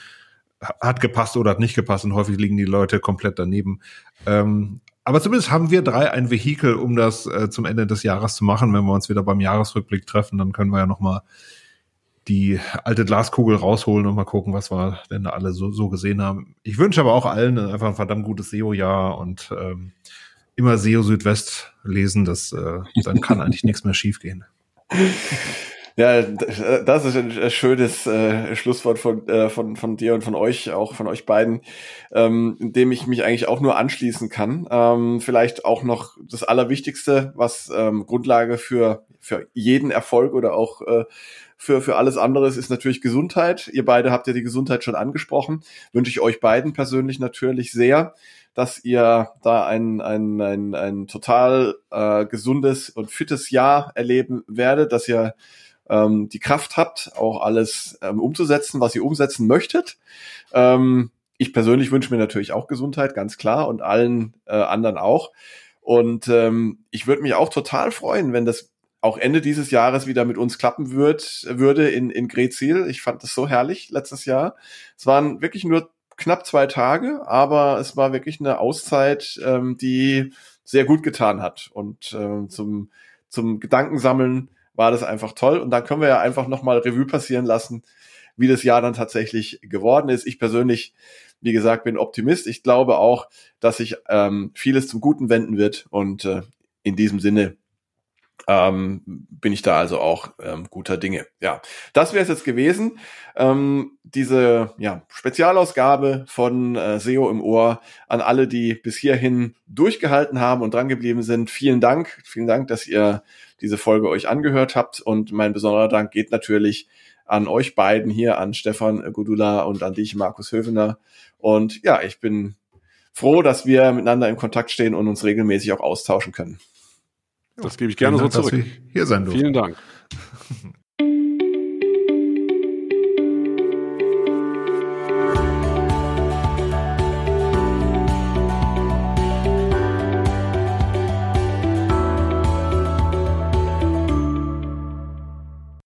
hat gepasst oder hat nicht gepasst und häufig liegen die Leute komplett daneben. Ähm, aber zumindest haben wir drei ein Vehikel, um das äh, zum Ende des Jahres zu machen. Wenn wir uns wieder beim Jahresrückblick treffen, dann können wir ja noch mal die alte Glaskugel rausholen und mal gucken, was wir denn da alle so, so gesehen haben. Ich wünsche aber auch allen einfach ein verdammt gutes SEO-Jahr und ähm, immer SEO Südwest lesen, das, äh, dann kann eigentlich nichts mehr schiefgehen. [LAUGHS] Ja, das ist ein schönes äh, Schlusswort von, äh, von, von dir und von euch, auch von euch beiden, ähm, dem ich mich eigentlich auch nur anschließen kann. Ähm, vielleicht auch noch das Allerwichtigste, was ähm, Grundlage für, für jeden Erfolg oder auch äh, für, für alles andere ist natürlich Gesundheit. Ihr beide habt ja die Gesundheit schon angesprochen. Wünsche ich euch beiden persönlich natürlich sehr, dass ihr da ein, ein, ein, ein total äh, gesundes und fittes Jahr erleben werdet, dass ihr ähm, die Kraft habt, auch alles ähm, umzusetzen, was ihr umsetzen möchtet. Ähm, ich persönlich wünsche mir natürlich auch Gesundheit, ganz klar, und allen äh, anderen auch. Und ähm, ich würde mich auch total freuen, wenn das auch Ende dieses Jahres wieder mit uns klappen wird, würde in, in Grezil. Ich fand das so herrlich letztes Jahr. Es waren wirklich nur knapp zwei Tage, aber es war wirklich eine Auszeit, ähm, die sehr gut getan hat. Und ähm, zum, zum Gedankensammeln war das einfach toll. Und dann können wir ja einfach nochmal Revue passieren lassen, wie das Jahr dann tatsächlich geworden ist. Ich persönlich, wie gesagt, bin Optimist. Ich glaube auch, dass sich ähm, vieles zum Guten wenden wird. Und äh, in diesem Sinne ähm, bin ich da also auch ähm, guter Dinge. Ja, das wäre es jetzt gewesen. Ähm, diese ja, Spezialausgabe von äh, SEO im Ohr an alle, die bis hierhin durchgehalten haben und drangeblieben sind. Vielen Dank. Vielen Dank, dass ihr diese Folge euch angehört habt. Und mein besonderer Dank geht natürlich an euch beiden hier, an Stefan Gudula und an dich, Markus Hövener. Und ja, ich bin froh, dass wir miteinander in Kontakt stehen und uns regelmäßig auch austauschen können. Das gebe ich gerne Vielen so zurück. Dass ich hier sein durfte. Vielen Dank. [LAUGHS]